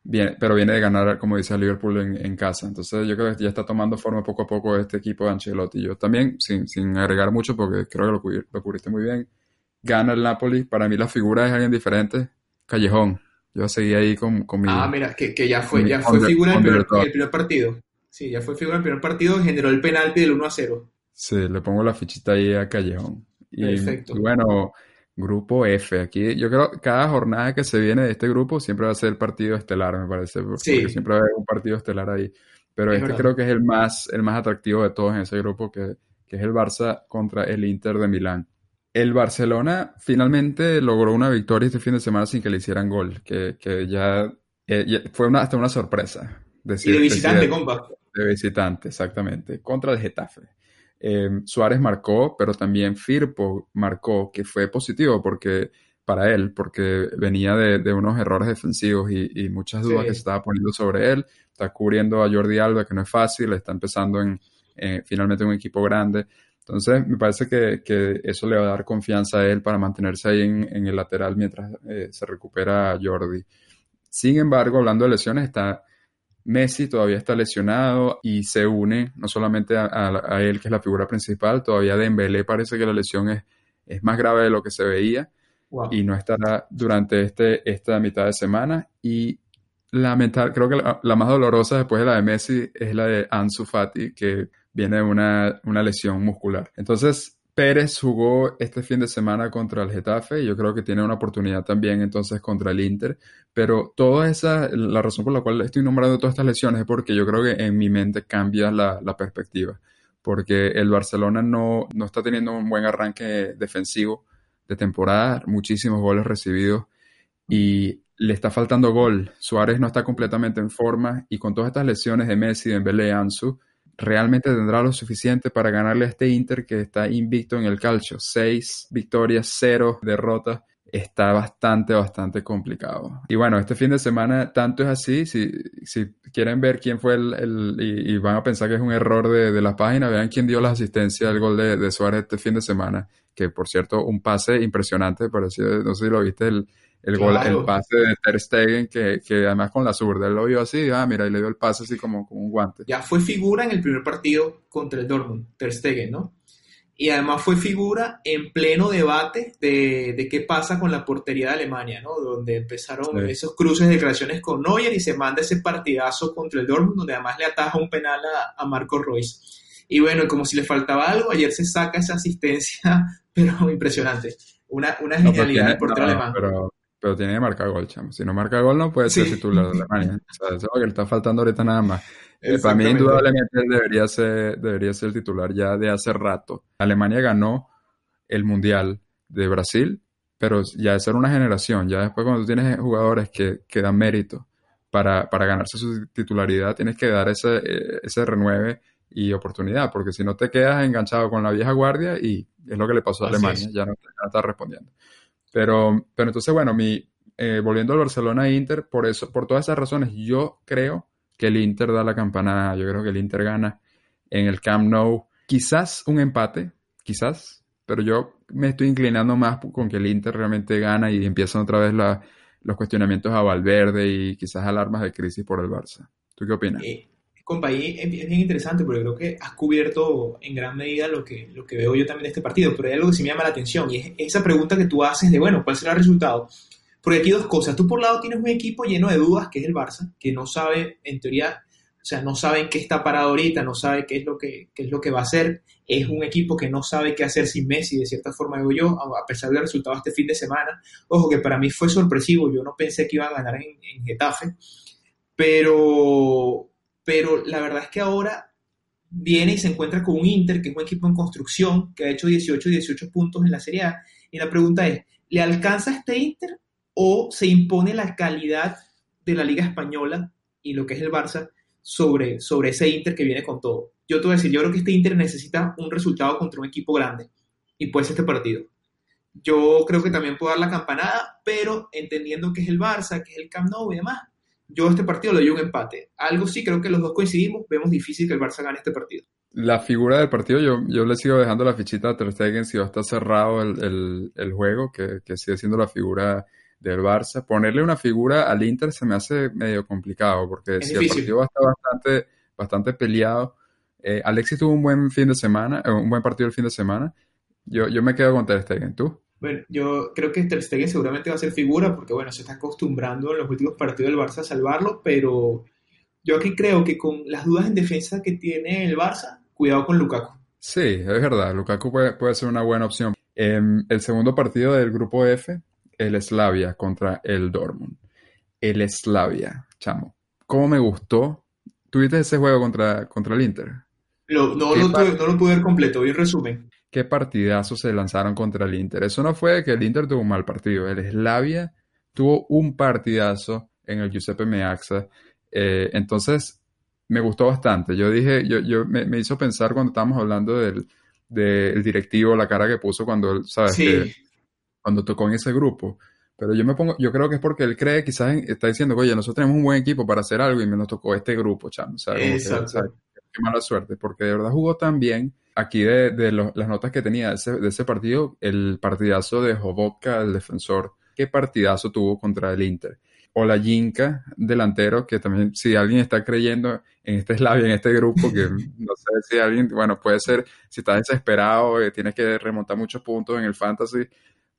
viene, pero viene de ganar, como dice, el Liverpool en, casa. Entonces yo creo que ya está tomando forma poco a poco este equipo de Ancelotti. Yo también, sin, sin agregar mucho, porque creo que lo, lo cubriste muy bien, gana el Napoli. Para mí la figura es alguien diferente, Callejón. Yo seguí ahí con, con mi... Ah, mira, que, que ya fue, ya fue figura en el, el primer partido. Sí, ya fue figura en el primer partido, generó el penalti del 1 a 0. Sí, le pongo la fichita ahí a Callejón. Y, bueno, grupo F. Aquí yo creo que cada jornada que se viene de este grupo siempre va a ser el partido estelar, me parece. Porque siempre va a haber un partido estelar ahí. Pero este creo que es el más, el más atractivo de todos en ese grupo, que, que es el Barça contra el Inter de Milán. El Barcelona finalmente logró una victoria este fin de semana sin que le hicieran gol, que, que ya, eh, fue una, hasta una sorpresa. Decir, y de visitante, compa. De visitante, exactamente, contra el Getafe. Eh, Suárez marcó, pero también Firpo marcó, que fue positivo porque para él, porque venía de, unos errores defensivos y, muchas dudas que se estaba poniendo sobre él. Está cubriendo a Jordi Alba, que no es fácil, está empezando en eh, finalmente un equipo grande. Entonces, me parece que, eso le va a dar confianza a él para mantenerse ahí en, el lateral mientras eh, se recupera Jordi. Sin embargo, hablando de lesiones, está Messi todavía está lesionado y se une no solamente a, él, que es la figura principal, todavía Dembélé parece que la lesión es, es más grave de lo que se veía y no estará durante este, esta mitad de semana. Y lamentar, creo que la, más dolorosa después de la de Messi es la de Ansu Fati, que viene de una, una lesión muscular. Entonces, Pérez jugó este fin de semana contra el Getafe y yo creo que tiene una oportunidad también entonces contra el Inter. Pero toda esa, la razón por la cual estoy nombrando todas estas lesiones es porque yo creo que en mi mente cambia la, perspectiva. Porque el Barcelona no, no está teniendo un buen arranque defensivo de temporada, muchísimos goles recibidos y le está faltando gol. Suárez no está completamente en forma y con todas estas lesiones de Messi, de Mbele, Ansu, realmente tendrá lo suficiente para ganarle a este Inter que está invicto en el calcio. Seis victorias, cero derrotas. Está bastante, bastante complicado. Y bueno, este fin de semana tanto es así. Si, si quieren ver quién fue el, y, van a pensar que es un error de, la página, vean quién dio la asistencia al gol de, de Suárez este fin de semana. Que por cierto, un pase impresionante. Parecía, no sé si lo viste, el, el, gol, el pase de Ter Stegen, que, que, además con la zurda, él lo vio así, ah, mira, y le dio el pase así como, como un guante. Ya fue figura en el primer partido contra el Dortmund, Ter Stegen, ¿no? Y además fue figura en pleno debate de, de qué pasa con la portería de Alemania, ¿no? Donde empezaron esos cruces de declaraciones con Neuer y se manda ese partidazo contra el Dortmund, donde además le ataja un penal a, a Marco Royce. Y bueno, como si le faltaba algo, ayer se saca esa asistencia, *laughs* pero impresionante. Una, una genialidad del portero alemán pero tiene que marcar gol, chamo. Si no marca gol, no puede ser titular de Alemania. o sea, eso es lo que le está faltando ahorita nada más. Eh, para mí, indudablemente, debería ser, debería ser el titular ya de hace rato. Alemania ganó el Mundial de Brasil, pero ya de ser una generación. Ya después, cuando tú tienes jugadores que, que dan mérito para, para, ganarse su titularidad, tienes que dar ese, eh, ese renueve y oportunidad, porque si no te quedas enganchado con la vieja guardia y es lo que le pasó a Alemania, ya no, ya no está respondiendo. Pero, pero entonces, bueno, mi, eh, volviendo al Barcelona Inter, por eso, por todas esas razones, yo creo que el Inter da la campanada, yo creo que el Inter gana en el Camp Nou. Quizás un empate, quizás, pero yo me estoy inclinando más con que el Inter realmente gana y empiezan otra vez los cuestionamientos a Valverde y quizás alarmas de crisis por el Barça. ¿Tú qué opinas? Eh, compa, es bien interesante porque creo que has cubierto en gran medida lo que, lo que veo yo también de este partido, pero hay algo que sí me llama la atención y es esa pregunta que tú haces de, bueno, ¿cuál será el resultado? Porque aquí dos cosas. Tú por lado tienes un equipo lleno de dudas, que es el Barça, que no sabe, en teoría, o sea, no sabe en qué está parado ahorita, no sabe qué es lo que, qué es lo que va a hacer. Es un equipo que no sabe qué hacer sin Messi, de cierta forma digo yo, a pesar del resultado este fin de semana. Ojo, que para mí fue sorpresivo, yo no pensé que iban a ganar en, en Getafe, pero, pero la verdad es que ahora viene y se encuentra con un Inter, que es un equipo en construcción, que ha hecho 18 18 puntos en la Serie A. Y la pregunta es, ¿le alcanza este Inter o se impone la calidad de la Liga Española y lo que es el Barça sobre, sobre ese Inter que viene con todo? Yo te voy a decir, yo creo que este Inter necesita un resultado contra un equipo grande y puede ser este partido. Yo creo que también puede dar la campanada, pero entendiendo que es el Barça, que es el Camp Nou y demás, yo este partido le doy un empate. Algo sí, creo que los dos coincidimos, vemos difícil que el Barça gane este partido. La figura del partido, yo, yo le sigo dejando la fichita a Ter Stegen si va a estar cerrado el, el, juego, que, que, sigue siendo la figura del Barça. Ponerle una figura al Inter se me hace medio complicado, porque si el partido va a estar bastante, bastante peleado. Eh, Alexis tuvo un buen fin de semana, eh, un buen partido el fin de semana. Yo, yo me quedo con Ter Stegen, ¿tú? Bueno, yo creo que Ter Stegen seguramente va a ser figura porque, bueno, se está acostumbrando en los últimos partidos del Barça a salvarlo, pero yo aquí creo que con las dudas en defensa que tiene el Barça, cuidado con Lukaku. Sí, es verdad, Lukaku puede, puede ser una buena opción. En el segundo partido del grupo F, el Slavia contra el Dortmund. El Slavia, chamo. ¿Cómo me gustó? ¿Tuviste ese juego contra, contra el Inter? no, no, no lo pude ver completo, vi un resumen qué partidazos se lanzaron contra el Inter. Eso no fue que el Inter tuvo un mal partido. El Slavia tuvo un partidazo en el Giuseppe Meazza. Eh, entonces, me gustó bastante. Yo dije, yo, yo me, hizo pensar cuando estábamos hablando del, directivo, la cara que puso cuando, ¿sabes? cuando tocó en ese grupo. Pero yo me pongo, yo creo que es porque él cree, quizás está diciendo, oye, nosotros tenemos un buen equipo para hacer algo y me nos tocó este grupo, chamo. qué mala suerte, porque de verdad jugó tan bien aquí de, las notas que tenía de ese, partido, el partidazo de Jovodka, el defensor, qué partidazo tuvo contra el Inter. O la Jinka, delantero, que también, si alguien está creyendo en este Slavia, en este grupo, que *laughs* no sé si alguien, bueno, puede ser, si está desesperado, y tienes que remontar muchos puntos en el fantasy,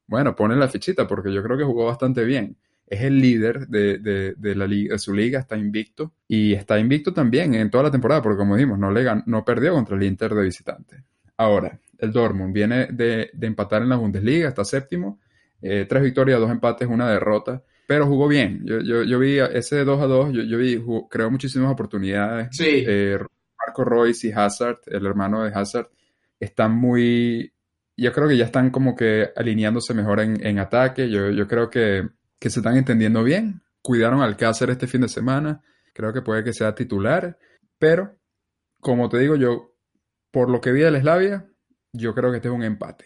bueno, pone la fichita, porque yo creo que jugó bastante bien es el líder de, la liga, de su liga, está invicto y está invicto también en toda la temporada, porque como dijimos, no, le no perdió contra el Inter de visitante. Ahora, el Dortmund viene de, empatar en la Bundesliga, está séptimo, eh, tres victorias, dos empates, una derrota, pero jugó bien. Yo, yo, vi ese 2 a 2, yo, yo vi, creó muchísimas oportunidades. Sí. Eh, Marco Royce y Hazard, el hermano de Hazard, están muy, yo creo que ya están como que alineándose mejor en, en ataque. Yo, yo creo que que se están entendiendo bien. Cuidaron al Cáceres este fin de semana. Creo que puede que sea titular. Pero, como te digo yo, por lo que vi del Slavia, yo creo que este es un empate.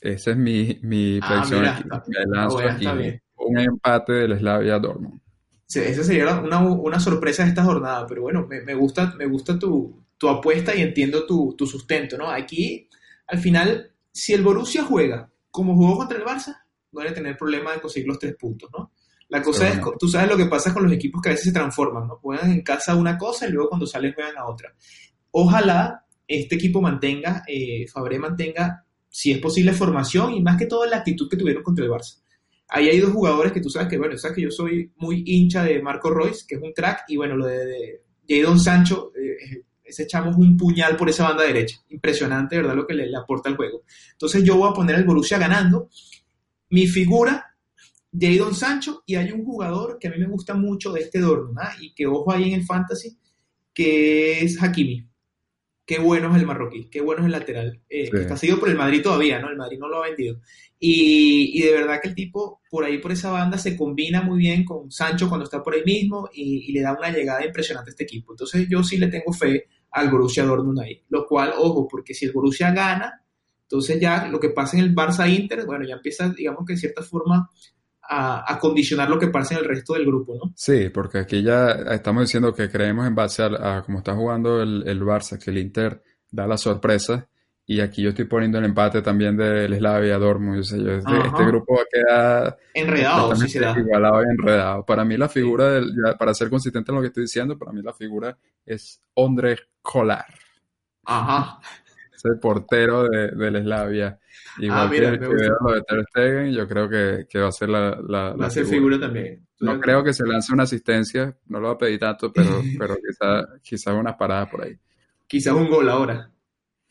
Esa es mi, mi ah, predicción aquí. Un empate del Slavia Dortmund. Sí, esa sería una, sorpresa de esta jornada, pero bueno, me, gusta, me gusta tu, apuesta y entiendo tu, tu, sustento, ¿no? Aquí, al final, si el Borussia juega como jugó contra el Barça, no a tener problema de conseguir los tres puntos, ¿no? La cosa es, tú sabes lo que pasa con los equipos que a veces se transforman, ¿no? Juegan en casa una cosa y luego cuando salen juegan a otra. Ojalá este equipo mantenga, eh, Fabré mantenga, si es posible, formación y más que todo la actitud que tuvieron contra el Barça. Ahí hay dos jugadores que tú sabes que, bueno, sabes que yo soy muy hincha de Marco Royce, que es un crack, y bueno, lo de, Jadon Sancho, eh, ese echamos un puñal por esa banda derecha. Impresionante, ¿verdad? Lo que le, le, aporta al juego. Entonces yo voy a poner al Borussia ganando mi figura, Jadon Sancho, y hay un jugador que a mí me gusta mucho de este Dortmund, ¿ah? y que ojo ahí en el fantasy, que es Hakimi. Qué bueno es el marroquí, qué bueno es el lateral. Eh, está seguido por el Madrid todavía, ¿no? El Madrid no lo ha vendido. Y, de verdad que el tipo, por ahí, por esa banda, se combina muy bien con Sancho cuando está por ahí mismo y, y le da una llegada impresionante a este equipo. Entonces yo sí le tengo fe al Borussia Dortmund ahí. Lo cual, ojo, porque si el Borussia gana, entonces ya lo que pasa en el Barça Inter, bueno, ya empieza, digamos que de cierta forma a, condicionar lo que pasa en el resto del grupo, ¿no? Sí, porque aquí ya estamos diciendo que creemos en base a, cómo está jugando el, el, Barça, que el Inter da la sorpresa. Y aquí yo estoy poniendo el empate también del Slavia Dortmund. Este, este, grupo va a quedar enredado, sí igualado y enredado. Para mí la figura, del, para ser consistente en lo que estoy diciendo, para mí la figura es Ondrej Kolar. Ajá ese portero de, del Slavia. Igual ah, mira, que, lo de Ter Stegen, yo creo que, que va a ser la, la, va a ser figura, también. No creo que se lance una asistencia, no lo va a pedir tanto, pero, *laughs* pero quizás quizá unas paradas por ahí. Quizás un gol ahora.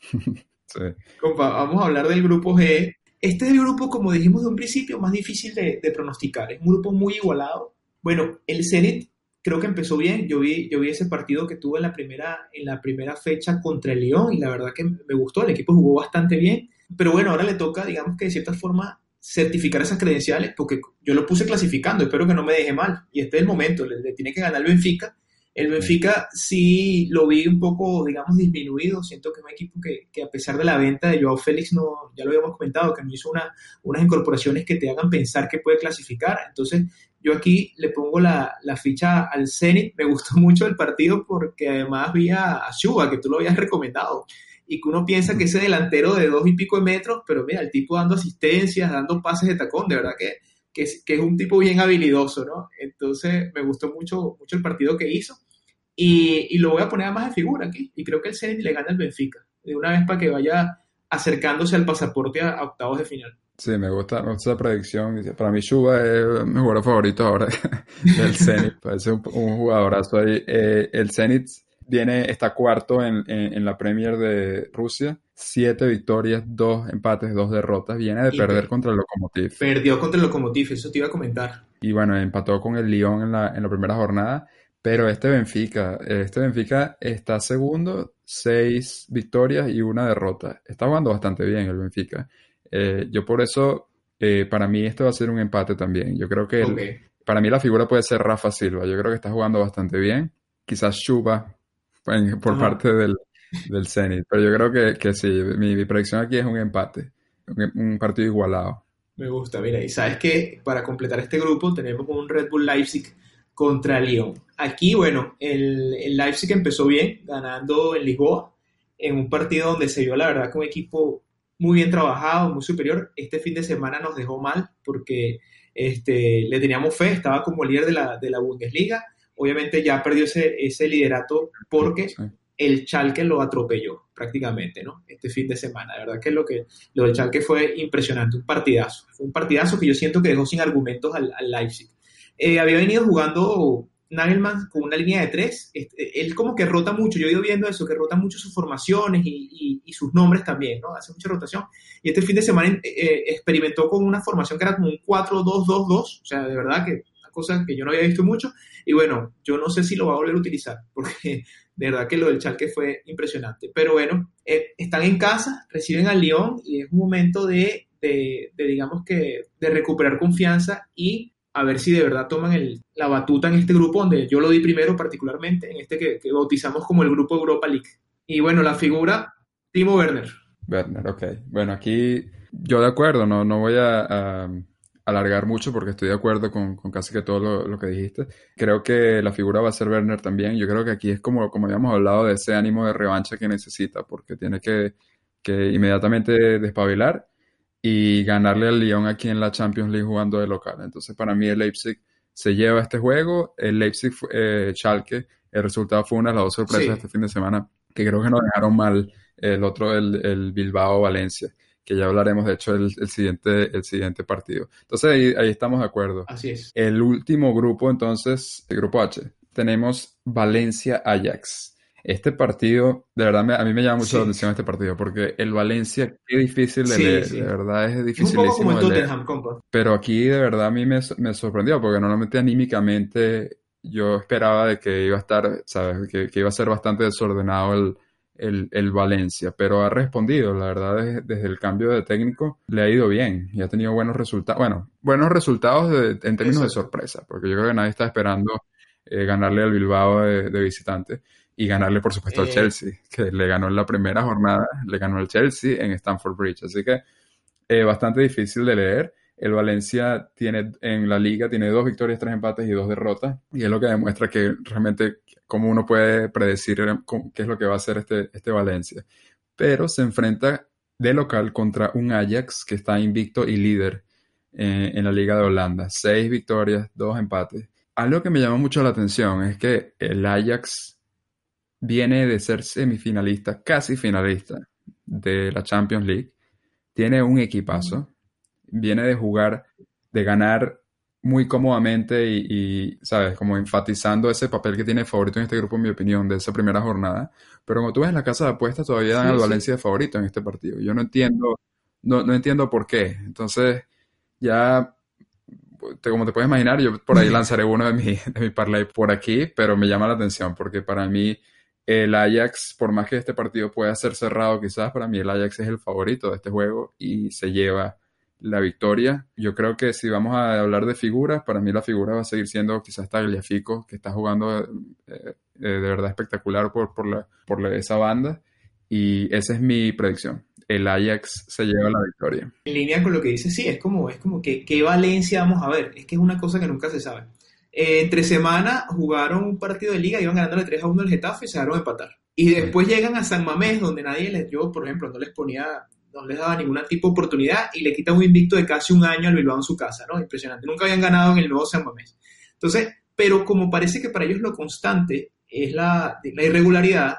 *laughs* sí. Compa, vamos a hablar del grupo G. Este es el grupo, como dijimos de un principio, más difícil de, de pronosticar. Es un grupo muy igualado. Bueno, el Zenit creo que empezó bien. Yo vi, yo vi ese partido que tuvo en la primera, en la primera fecha contra el León y la verdad que me gustó. El equipo jugó bastante bien. Pero bueno, ahora le toca, digamos que de cierta forma, certificar esas credenciales porque yo lo puse clasificando. Espero que no me deje mal. Y este es el momento. Le, tiene que ganar el Benfica. El Benfica sí lo vi un poco, digamos, disminuido. Siento que es un equipo que, que, a pesar de la venta de Joao Félix, no, ya lo habíamos comentado, que no hizo una, unas incorporaciones que te hagan pensar que puede clasificar. Entonces, yo aquí le pongo la, ficha al Zenit. Me gustó *laughs* mucho el partido porque además vi a, Shuba, que tú lo habías recomendado. Y que uno piensa que ese delantero de dos y pico de metros, pero mira, el tipo dando asistencias, dando pases de tacón, de verdad que, que, es, que es un tipo bien habilidoso, ¿no? Entonces me gustó mucho, mucho el partido que hizo. Y, y lo voy a poner más de figura aquí. Y creo que el Zenit le gana al Benfica. De una vez para que vaya acercándose al pasaporte a octavos de final. Sí, me gusta, me gusta esa predicción. Para mí, Shuba es mi jugador favorito ahora *laughs* del Zenit. Parece un, un jugadorazo ahí. Eh, el Zenit viene, está cuarto en, en, la Premier de Rusia. Siete victorias, dos empates, dos derrotas. Viene de perder contra el Lokomotiv. Perdió contra el Lokomotiv, eso te iba a comentar. Y bueno, empató con el Lyon en la, en la primera jornada. Pero este Benfica, este Benfica está segundo, seis victorias y una derrota. Está jugando bastante bien el Benfica. Eh, yo por eso, eh, para mí esto va a ser un empate también. Yo creo que para mí la figura puede ser Rafa Silva. Yo creo que está jugando bastante bien. Quizás Chuba por parte del, del Zenit. Pero yo creo que, que sí, mi, predicción aquí es un empate. Un, partido igualado. Me gusta, mira, y sabes que para completar este grupo tenemos un Red Bull Leipzig contra Lyon. Aquí, bueno, el, el Leipzig empezó bien, ganando en Lisboa, en un partido donde se vio la verdad que un equipo muy bien trabajado, muy superior. Este fin de semana nos dejó mal porque este, le teníamos fe, estaba como líder de la, de la Bundesliga. Obviamente ya perdió ese, ese liderato porque el Chalke lo atropelló prácticamente, ¿no? Este fin de semana. La verdad que lo, que lo del Chalke fue impresionante, un partidazo. Fue un partidazo que yo siento que dejó sin argumentos al, al Leipzig. Eh, había venido jugando Nagelman con una línea de tres, este, él como que rota mucho, yo he ido viendo eso, que rota mucho sus formaciones y, sus nombres también, ¿no? Hace mucha rotación. Y este fin de semana eh, eh, experimentó con una formación que era como un 4-2-2-2, o sea, de verdad que una cosa que yo no había visto mucho. Y bueno, yo no sé si lo va a volver a utilizar, *laughs* porque de verdad que lo del Chalque fue impresionante. Pero bueno, eh, están en casa, reciben al León y es un momento de, de, de digamos que, de recuperar confianza y a ver si de verdad toman el, la batuta en este grupo, donde yo lo di primero particularmente, en este que, bautizamos como el grupo Europa League. Y bueno, la figura, Timo Werner. Werner, ok. Bueno, aquí yo de acuerdo, no, no voy a, alargar mucho porque estoy de acuerdo con, casi que todo lo, que dijiste. Creo que la figura va a ser Werner también. Yo creo que aquí es como, como habíamos hablado de ese ánimo de revancha que necesita, porque tiene que, que inmediatamente despabilar y ganarle al Lyon aquí en la Champions League jugando de local. Entonces, para mí el Leipzig se lleva este juego. El Leipzig eh, Schalke, el resultado fue una de las dos sorpresas este fin de semana, que creo que nos dejaron mal el otro, el, Bilbao Valencia, que ya hablaremos de hecho el, siguiente, el siguiente partido. Entonces ahí, ahí, estamos de acuerdo. Así es. El último grupo, entonces, el grupo H, tenemos Valencia Ajax. Este partido, de verdad, a mí me llama mucho la atención este partido, porque el Valencia, qué difícil de leer, de verdad es dificilísimo un de leer. Pero aquí, de verdad, a mí me, me, sorprendió, porque normalmente anímicamente. Yo esperaba de que iba a estar, ¿sabes? Que, que iba a ser bastante desordenado el, el, el, Valencia, pero ha respondido, la verdad, desde, el cambio de técnico le ha ido bien y ha tenido buenos resultados, bueno, buenos resultados en términos de sorpresa, porque yo creo que nadie está esperando eh, ganarle al Bilbao de, de visitante y ganarle, por supuesto, al eh. Chelsea, que le ganó en la primera jornada, le ganó al Chelsea en Stamford Bridge. Así que eh, bastante difícil de leer. El Valencia tiene en la liga tiene dos victorias, tres empates y dos derrotas. Y es lo que demuestra que realmente cómo uno puede predecir qué es lo que va a hacer este, este Valencia. Pero se enfrenta de local contra un Ajax que está invicto y líder eh, en la liga de Holanda. Seis victorias, dos empates. Algo que me llama mucho la atención es que el Ajax viene de ser semifinalista, casi finalista de la Champions League. Tiene un equipazo. Viene de jugar, de ganar muy cómodamente y, ¿sabes? Como enfatizando ese papel que tiene favorito en este grupo, en mi opinión, de esa primera jornada. Pero como tú ves en la casa de apuestas, todavía dan al Valencia de favorito en este partido. Yo no entiendo, no, no entiendo por qué. Entonces, ya como te puedes imaginar, yo por ahí *laughs* lanzaré uno de mi, de mi parlay por aquí, pero me llama la atención porque para mí el Ajax, por más que este partido pueda ser cerrado quizás, para mí el Ajax es el favorito de este juego y se lleva la victoria. Yo creo que si vamos a hablar de figuras, para mí la figura va a seguir siendo quizás Tagliafico, que está jugando eh, eh, de verdad espectacular por, por, la, por esa banda. Y esa es mi predicción el Ajax se lleva la victoria. En línea con lo que dice, sí, es como, es como que qué Valencia vamos a ver. Es que es una cosa que nunca se sabe. Eh, entre semana jugaron un partido de liga, iban ganándole 3 a 1 el Getafe y se dejaron empatar. Y después llegan a San Mamés, donde nadie les, yo por ejemplo, no les ponía, no les daba ninguna tipo de oportunidad y le quitan un invicto de casi un año al Bilbao en su casa, ¿no? Impresionante. Nunca habían ganado en el nuevo San Mamés. Entonces, pero como parece que para ellos lo constante es la, la irregularidad,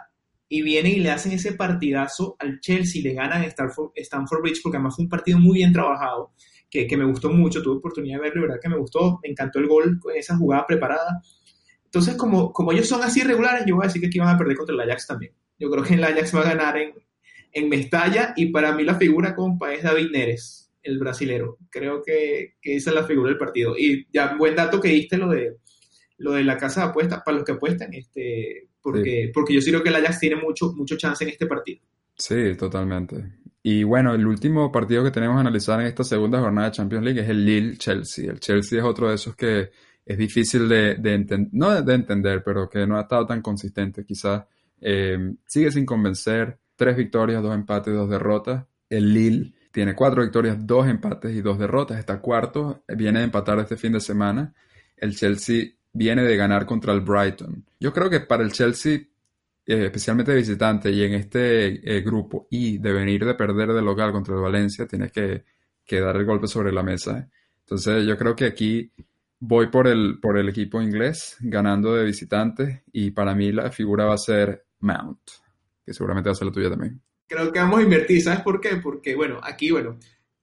y vienen y le hacen ese partidazo al Chelsea, le ganan Stanford, Stanford Bridge, porque además fue un partido muy bien trabajado, que, que, me gustó mucho, tuve oportunidad de verlo, verdad que me gustó, me encantó el gol con esa jugada preparada. Entonces, como, como ellos son así regulares, yo voy a decir que aquí van a perder contra el Ajax también. Yo creo que el Ajax va a ganar en, en Mestalla y para mí la figura, compa, es David Neres, el brasilero. Creo que, que esa es la figura del partido. Y ya, buen dato que diste lo de, lo de la casa de apuestas, para los que apuestan, este, porque, porque yo sí creo que el Ajax tiene mucho, mucho chance en este partido. Sí, totalmente. Y bueno, el último partido que tenemos que analizar en esta segunda jornada de Champions League es el Lille-Chelsea. El Chelsea es otro de esos que es difícil de, de entender, no de entender, pero que no ha estado tan consistente. Quizás eh, sigue sin convencer. Tres victorias, dos empates, dos derrotas. El Lille tiene cuatro victorias, dos empates y dos derrotas. Está cuarto, viene de empatar este fin de semana. El Chelsea viene de ganar contra el Brighton. Yo creo que para el Chelsea, eh, especialmente de visitante y en este eh, grupo, y de venir de perder de local contra el Valencia, tienes que, dar el golpe sobre la mesa. Entonces yo creo que aquí voy por el, por el equipo inglés, ganando de visitante, y para mí la figura va a ser Mount, que seguramente va a ser la tuya también. Creo que vamos a invertir, ¿sabes por qué? Porque, bueno, aquí, bueno,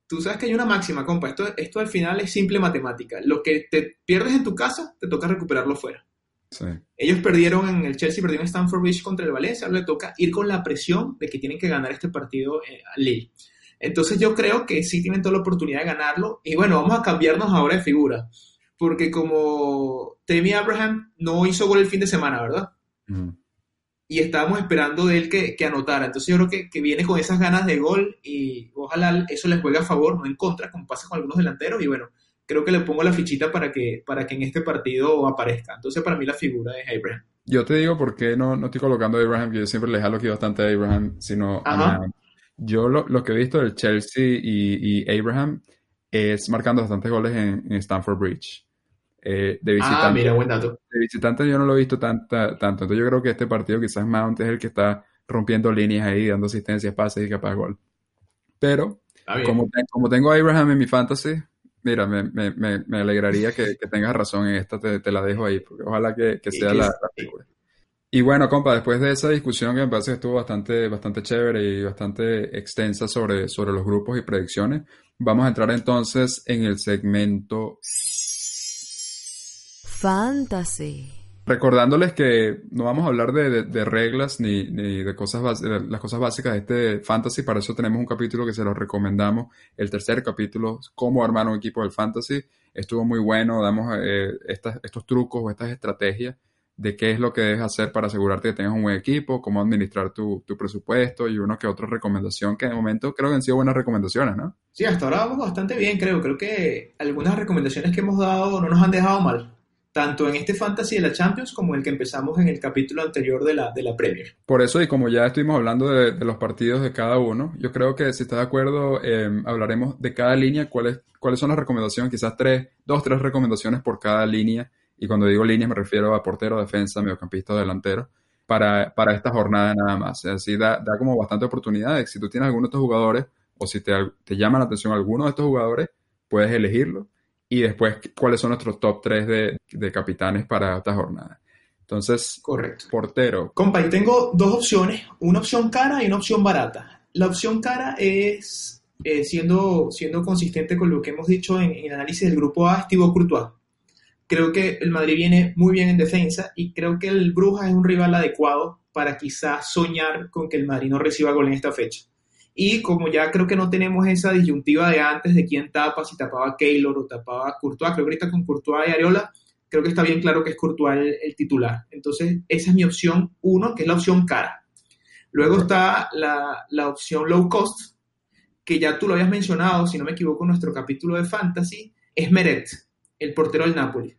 tú sabes que hay una máxima, compa. Esto, esto al final es simple matemática. Lo que te pierdes en tu casa, te toca recuperarlo fuera. Ellos perdieron en el Chelsea, perdieron en Stamford Bridge contra el Valencia. Ahora le toca ir con la presión de que tienen que ganar este partido eh, a Lille. Entonces yo creo que sí tienen toda la oportunidad de ganarlo. Y bueno, vamos a cambiarnos ahora de figura. Porque como Temi Abraham no hizo gol el fin de semana, ¿verdad? y estábamos esperando de él que, que anotara. Entonces yo creo que, que, viene con esas ganas de gol y ojalá eso les juegue a favor, no en contra, como pasa con algunos delanteros. Y bueno, creo que le pongo la fichita para que, para que en este partido aparezca. Entonces para mí la figura es Abraham. Yo te digo por qué no, no estoy colocando a Abraham, que yo siempre le jalo aquí bastante a Abraham, sino a Yo lo, lo, que he visto del Chelsea y, y, Abraham es marcando bastantes goles en, en Stamford Bridge. Eh, de visitante. Ah, mira, buen dato. De visitante yo no lo he visto tanta, tanto. Entonces yo creo que este partido quizás Mount es el que está rompiendo líneas ahí, dando asistencias, pases y capaz gol. Pero, como, como, tengo a Abraham en mi fantasy, mira, me, me, me, alegraría que, que, tengas razón en esta, te, te, la dejo ahí, porque ojalá que, que sea la, figura. Y bueno, compa, después de esa discusión que me parece que estuvo bastante, bastante chévere y bastante extensa sobre, sobre los grupos y predicciones, vamos a entrar entonces en el segmento Fantasy. Recordándoles que no vamos a hablar de, reglas ni, de cosas las cosas básicas de este fantasy, para eso tenemos un capítulo que se los recomendamos, el tercer capítulo, cómo armar un equipo del fantasy, estuvo muy bueno, damos eh, estos trucos o estas estrategias de qué es lo que debes hacer para asegurarte que tengas un buen equipo, cómo administrar tu, tu presupuesto y uno que otra recomendación que de momento creo que han sido buenas recomendaciones, ¿no? Sí, hasta ahora vamos bastante bien, creo. Creo que algunas recomendaciones que hemos dado no nos han dejado mal tanto en este Fantasy de la Champions como el que empezamos en el capítulo anterior de la, de la Premier. Por eso, y como ya estuvimos hablando de, los partidos de cada uno, yo creo que si está de acuerdo, em, hablaremos de cada línea, cuáles, cuáles son las recomendaciones, quizás tres, dos, tres recomendaciones por cada línea. Y cuando digo líneas me refiero a portero, defensa, mediocampista delantero. Para, para, esta jornada nada más. Así da, da como bastante oportunidades. Si tú tienes alguno de estos jugadores o si te, te llama la atención alguno de estos jugadores, puedes elegirlo y después cuáles son nuestros top 3 de, de capitanes para esta jornada. Entonces, correcto. Portero. Compa, y tengo dos opciones, una opción cara y una opción barata. la opción cara es, eh, siendo, siendo consistente con lo que hemos dicho en, el análisis del grupo A, Thibaut Courtois. Creo que el Madrid viene muy bien en defensa y creo que el Brujas es un rival adecuado para quizás soñar con que el Madrid no reciba gol en esta fecha. Y como ya creo que no tenemos esa disyuntiva de antes de quién tapa, si tapaba Keylor o tapaba Courtois, creo que ahorita con Courtois y Areola, creo que está bien claro que es Courtois el, titular. Entonces, esa es mi opción uno, que es la opción cara. Luego está la, la, opción low cost, que ya tú lo habías mencionado, si no me equivoco, en nuestro capítulo de Fantasy, es Meret, el portero del Napoli.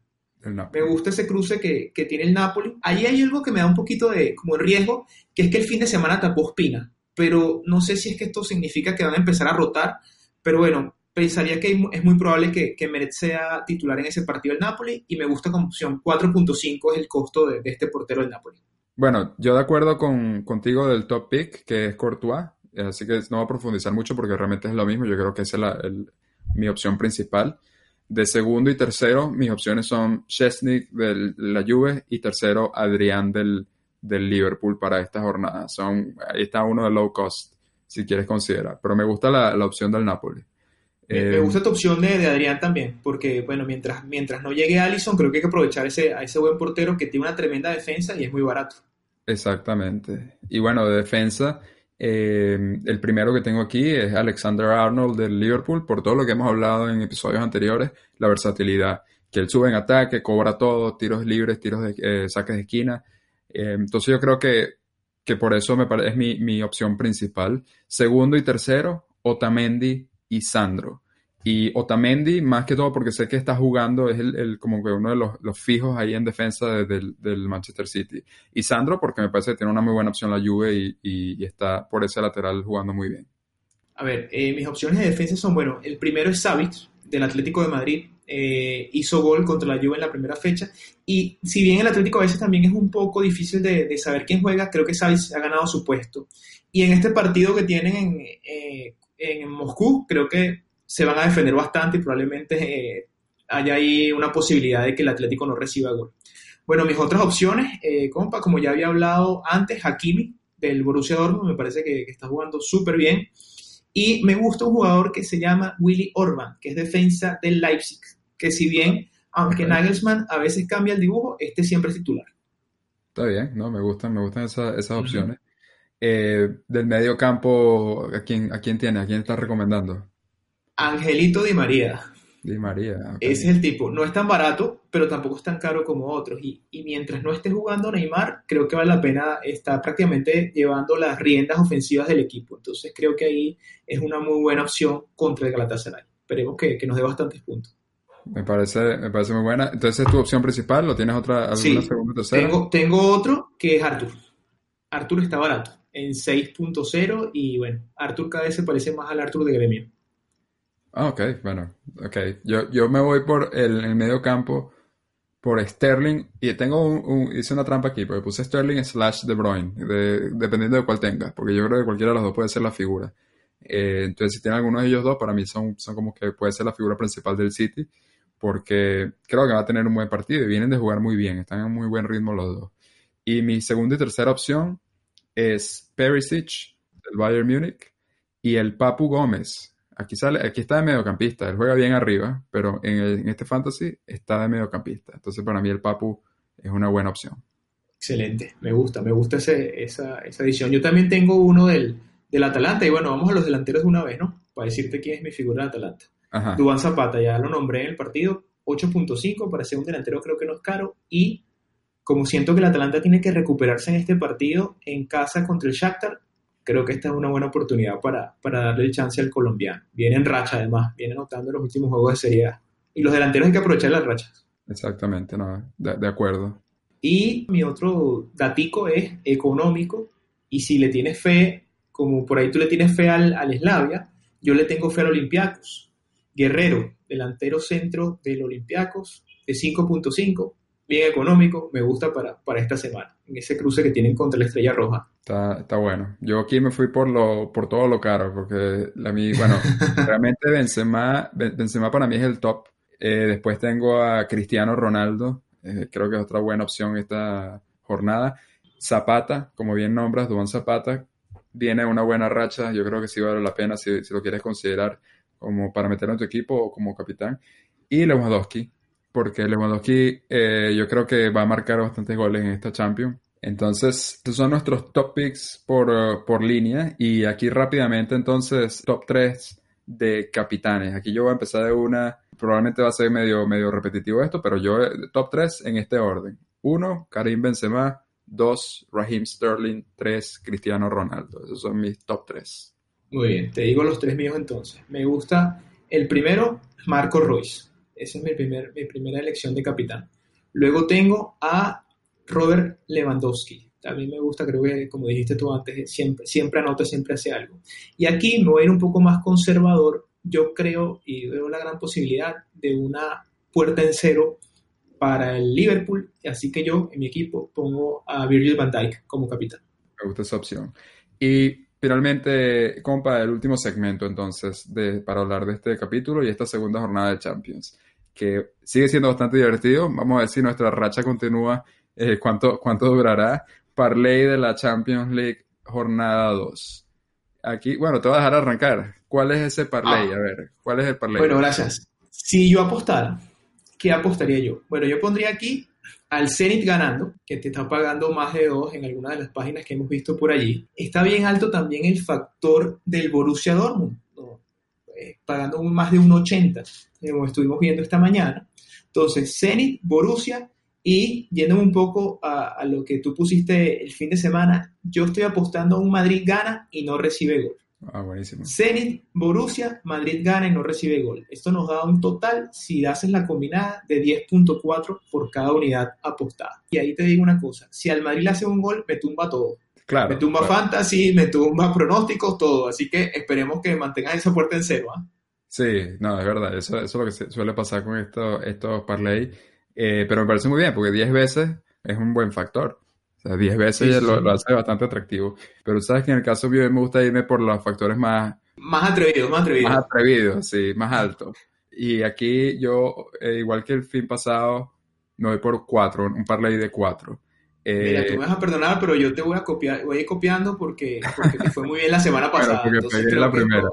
Me gusta ese cruce que, que, tiene el Napoli. Ahí hay algo que me da un poquito de como riesgo, que es que el fin de semana tapó Espina. Pero no sé si es que esto significa que van a empezar a rotar. Pero bueno, pensaría que es muy probable que, que Meret sea titular en ese partido del Napoli y me gusta como opción 4.5 es el costo de, este portero del Napoli. Bueno, yo de acuerdo con, contigo del top pick, que es Courtois, así que no voy a profundizar mucho porque realmente es lo mismo, yo creo que esa es mi opción principal. De segundo y tercero, mis opciones son Chesney de la Juve y tercero Adrián del, del Liverpool para esta jornada. Son, ahí está uno de low cost, si quieres considerar. Pero me gusta la, la opción del Napoli. Me, eh, gusta tu opción de, de, Adrián también, porque bueno, mientras, mientras no llegue Allison, creo que hay que aprovechar ese, a ese buen portero que tiene una tremenda defensa y es muy barato. Exactamente. Y bueno, de defensa, eh, el primero que tengo aquí es Alexander Arnold del Liverpool, por todo lo que hemos hablado en episodios anteriores, la versatilidad, que él sube en ataque, cobra todo, tiros libres, tiros de eh, saques de esquina. Eh, entonces yo creo que, que por eso me es mi, mi, opción principal. Segundo y tercero, Otamendi y Sandro. Y Otamendi, más que todo porque sé que está jugando, es el, como que uno de los, fijos ahí en defensa del, Manchester City. Y Sandro porque me parece que tiene una muy buena opción la Juve y, está por ese lateral jugando muy bien. A ver, eh, mis opciones de defensa son, bueno, el primero es Savic, del Atlético de Madrid. Eh, hizo gol contra la Juve en la primera fecha. Y si bien el Atlético a veces también es un poco difícil de, saber quién juega, creo que Savic ha ganado su puesto. Y en este partido que tienen en, eh, en Moscú, creo que se van a defender bastante y probablemente eh, haya ahí una posibilidad de que el Atlético no reciba gol. Bueno, mis otras opciones, eh, compa, como ya había hablado antes, Hakimi del Borussia Dortmund, me parece que, está jugando súper bien. Y me gusta un jugador que se llama Willy Orban, que es defensa del Leipzig, que si bien, aunque Nagelsmann a veces cambia el dibujo, este siempre es titular. Está bien, no, me gustan, me gustan esas, opciones. Eh, del medio campo, ¿a quién, ¿a quién tiene? ¿A quién está recomendando? Angelito Di María. Di María. Ese es el tipo. No es tan barato, pero tampoco es tan caro como otros. Y, mientras no esté jugando Neymar, creo que vale la pena estar prácticamente llevando las riendas ofensivas del equipo. Entonces creo que ahí es una muy buena opción contra el Galatasaray. Esperemos que, nos dé bastantes puntos. Me parece, me parece muy buena. Entonces, ¿es tu opción principal? ¿Lo tienes otra, alguna sí, segunda, tercera? Tengo, tengo otro que es Arthur. Arthur está barato, en 6.0 y bueno, Arthur cada vez se parece más al Arthur de Gremio. Ah, ok, bueno, ok. Yo, yo me voy por el, medio campo, por Sterling, y tengo un, hice una trampa aquí, porque puse Sterling slash De Bruyne, dependiendo de cuál tengas, porque yo creo que cualquiera de los dos puede ser la figura. Eh, entonces, si tiene alguno de ellos dos, para mí son, son como que puede ser la figura principal del City, porque creo que va a tener un buen partido y vienen de jugar muy bien, están en muy buen ritmo los dos. Y mi segunda y tercera opción es Perisic, del Bayern Múnich, y el Papu Gómez, Aquí, sale, aquí está de mediocampista, él juega bien arriba, pero en, este fantasy está de mediocampista. Entonces para mí el Papu es una buena opción. Excelente, me gusta, me gusta ese, esa, esa, edición. Yo también tengo uno del, del, Atalanta y bueno, vamos a los delanteros de una vez, ¿no? Para decirte quién es mi figura de Atalanta. Ajá. Dubán Zapata, ya lo nombré en el partido, 8.5 para ser un delantero creo que no es caro y como siento que el Atalanta tiene que recuperarse en este partido en casa contra el Shakhtar, creo que esta es una buena oportunidad para, para darle chance al colombiano. Viene en racha además, viene anotando los últimos juegos de Serie A. Y los delanteros hay que aprovechar las rachas. Exactamente, no, de, acuerdo. Y mi otro datico es económico. Y si le tienes fe, como por ahí tú le tienes fe al, al Slavia, yo le tengo fe al Olympiacos. Guerrero, delantero centro del Olympiacos, de 5.5 bien económico, me gusta para, para esta semana, en ese cruce que tienen contra la Estrella Roja. Está, está bueno. Yo aquí me fui por lo por todo lo caro, porque la mí, bueno, *laughs* realmente Benzema, Benzema para mí es el top. Eh, después tengo a Cristiano Ronaldo, eh, creo que es otra buena opción esta jornada. Zapata, como bien nombras, Duan Zapata, viene una buena racha, yo creo que sí vale la pena si, si lo quieres considerar como para meterlo en tu equipo o como capitán. Y Lewandowski, porque Lewandowski eh, yo creo que va a marcar bastantes goles en esta Champions. Entonces, estos son nuestros top picks por, uh, por línea. Y aquí rápidamente, entonces, top 3 de capitanes. Aquí yo voy a empezar de una. Probablemente va a ser medio, medio repetitivo esto, pero yo, top 3 en este orden. 1, Karim Benzema. 2, Raheem Sterling. 3, Cristiano Ronaldo. Esos son mis top 3. Muy bien, te digo los tres míos entonces. Me gusta el primero, Marco Royce. Esa es mi, primer, mi primera elección de capitán. Luego tengo a Robert Lewandowski. También me gusta, creo que como dijiste tú antes, siempre, siempre anota, siempre hace algo. Y aquí me voy a un poco más conservador. Yo creo y veo la gran posibilidad de una puerta en cero para el Liverpool. Así que yo en mi equipo pongo a Virgil van Dijk como capitán. Me gusta esa opción. Y finalmente, compa, el último segmento entonces de, para hablar de este capítulo y esta segunda jornada de Champions, que sigue siendo bastante divertido. Vamos a ver si nuestra racha continúa eh, ¿cuánto, ¿cuánto durará? Parley de la Champions League, jornada 2. Aquí, bueno, te voy a dejar arrancar. ¿Cuál es ese parlay? Ah. A ver, ¿cuál es el parlay? Bueno, gracias. Si yo apostara, ¿qué apostaría yo? Bueno, yo pondría aquí al Zenit ganando, que te está pagando más de dos en alguna de las páginas que hemos visto por allí. Está bien alto también el factor del Borussia Dortmund, ¿no? Eh, pagando un- más de un 80, como estuvimos viendo esta mañana. Entonces, Zenit, Borussia y yendo un poco a, a lo que tú pusiste el fin de semana, yo estoy apostando a un Madrid gana y no recibe gol. Ah, buenísimo. Zenit, Borussia, Madrid gana y no recibe gol. Esto nos da un total, si haces la combinada, de 10.4 por cada unidad apostada. Y ahí te digo una cosa, si al Madrid le hace un gol, me tumba todo. Claro. Me tumba claro. fantasy, me tumba pronósticos, todo. Así que esperemos que mantengan esa puerta en cero. ¿ah? Sí, no, es verdad. Eso, eso es lo que suele pasar con esto, estos parlay. Eh, pero me parece muy bien, porque 10 veces es un buen factor. O sea, 10 veces Sí, sí, lo, sí. lo hace bastante atractivo. Pero sabes que en el caso mío me gusta irme por los factores más, Más atrevido, más atrevido. más atrevidos, sí, más altos. Y aquí yo, eh, igual que el fin pasado, me voy por 4, un parlay de 4. Mira, tú me vas a perdonar, pero yo te voy a copiar, voy a ir copiando porque, porque te fue muy bien la semana *laughs* pasada. porque entonces la primera.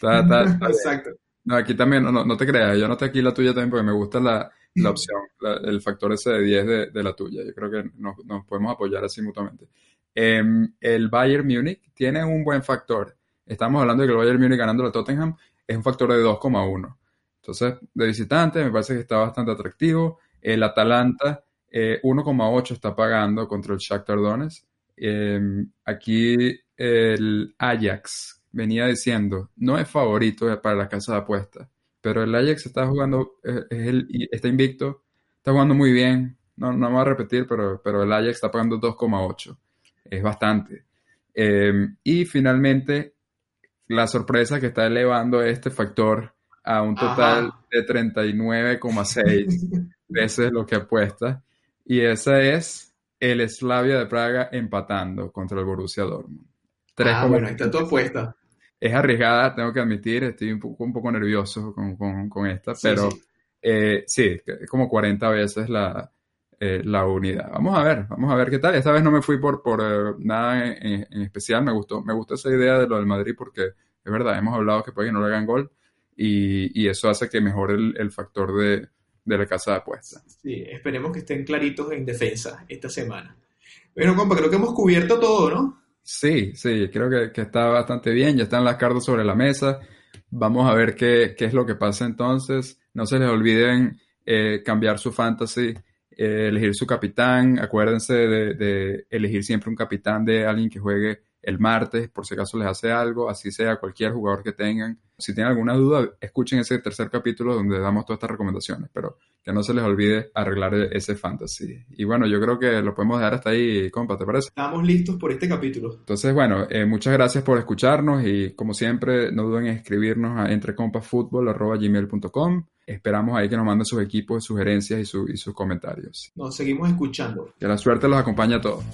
*laughs* Exacto. No, aquí también, no, no, te creas, yo noté aquí la tuya también porque me gusta la, la opción, el factor ese de 10 de, de la tuya. Yo creo que nos, nos podemos apoyar así mutuamente. Em, el Bayern Múnich tiene un buen factor. Estamos hablando de que el Bayern Múnich ganando a Tottenham es un factor de 2,1. Entonces, de visitante me parece que está bastante atractivo. El Atalanta eh, 1,8 está pagando contra el Shakhtar Donetsk. Em, aquí el Ajax venía diciendo, no es favorito para la casa de apuestas, pero el Ajax está jugando, eh, es el- está invicto, está jugando muy bien. No, no me voy a repetir, pero, pero el Ajax está pagando 2,8. Es bastante. Em, y finalmente, la sorpresa que está elevando este factor a un total Ajá. de 39,6 *laughs* veces lo que apuesta. Y ese es el Slavia de Praga empatando contra el Borussia Dortmund. Ah, bueno, ahí 3,75. está tu apuesta. Es arriesgada, tengo que admitir, estoy un poco, un poco nervioso con, con- con esta, Sí, pero sí. eh, sí, es como 40 veces la, eh, la unidad. Vamos a ver, vamos a ver qué tal. Esta vez no me fui por, por eh, nada en, en especial, me gustó, me gustó esa idea de lo del Madrid porque es verdad, hemos hablado que puede que no le hagan gol y, y eso hace que mejore el, el factor de, de la casa de apuestas. Sí, esperemos que estén claritos en defensa esta semana. Bueno, compa, creo que hemos cubierto todo, ¿no? Sí, sí, creo que, que está bastante bien, ya están las cartas sobre la mesa. Vamos a ver qué, qué es lo que pasa entonces. No se les olviden eh, cambiar su fantasy, eh, elegir su capitán. Acuérdense de, de elegir siempre un capitán de alguien que juegue el martes, por si acaso les hace algo, así sea cualquier jugador que tengan. Si tienen alguna duda, escuchen ese tercer capítulo donde damos todas estas recomendaciones, pero que no se les olvide arreglar ese fantasy. Y bueno, yo creo que lo podemos dejar hasta ahí, compa, ¿te parece? Estamos listos por este capítulo. Entonces, bueno, eh, muchas gracias por escucharnos y como siempre, no duden en escribirnos a entrecompasfutbol.gmail.com. Esperamos ahí que nos manden sus equipos, sugerencias y, su- y sus comentarios. Nos seguimos escuchando. Que la suerte los acompañe a todos.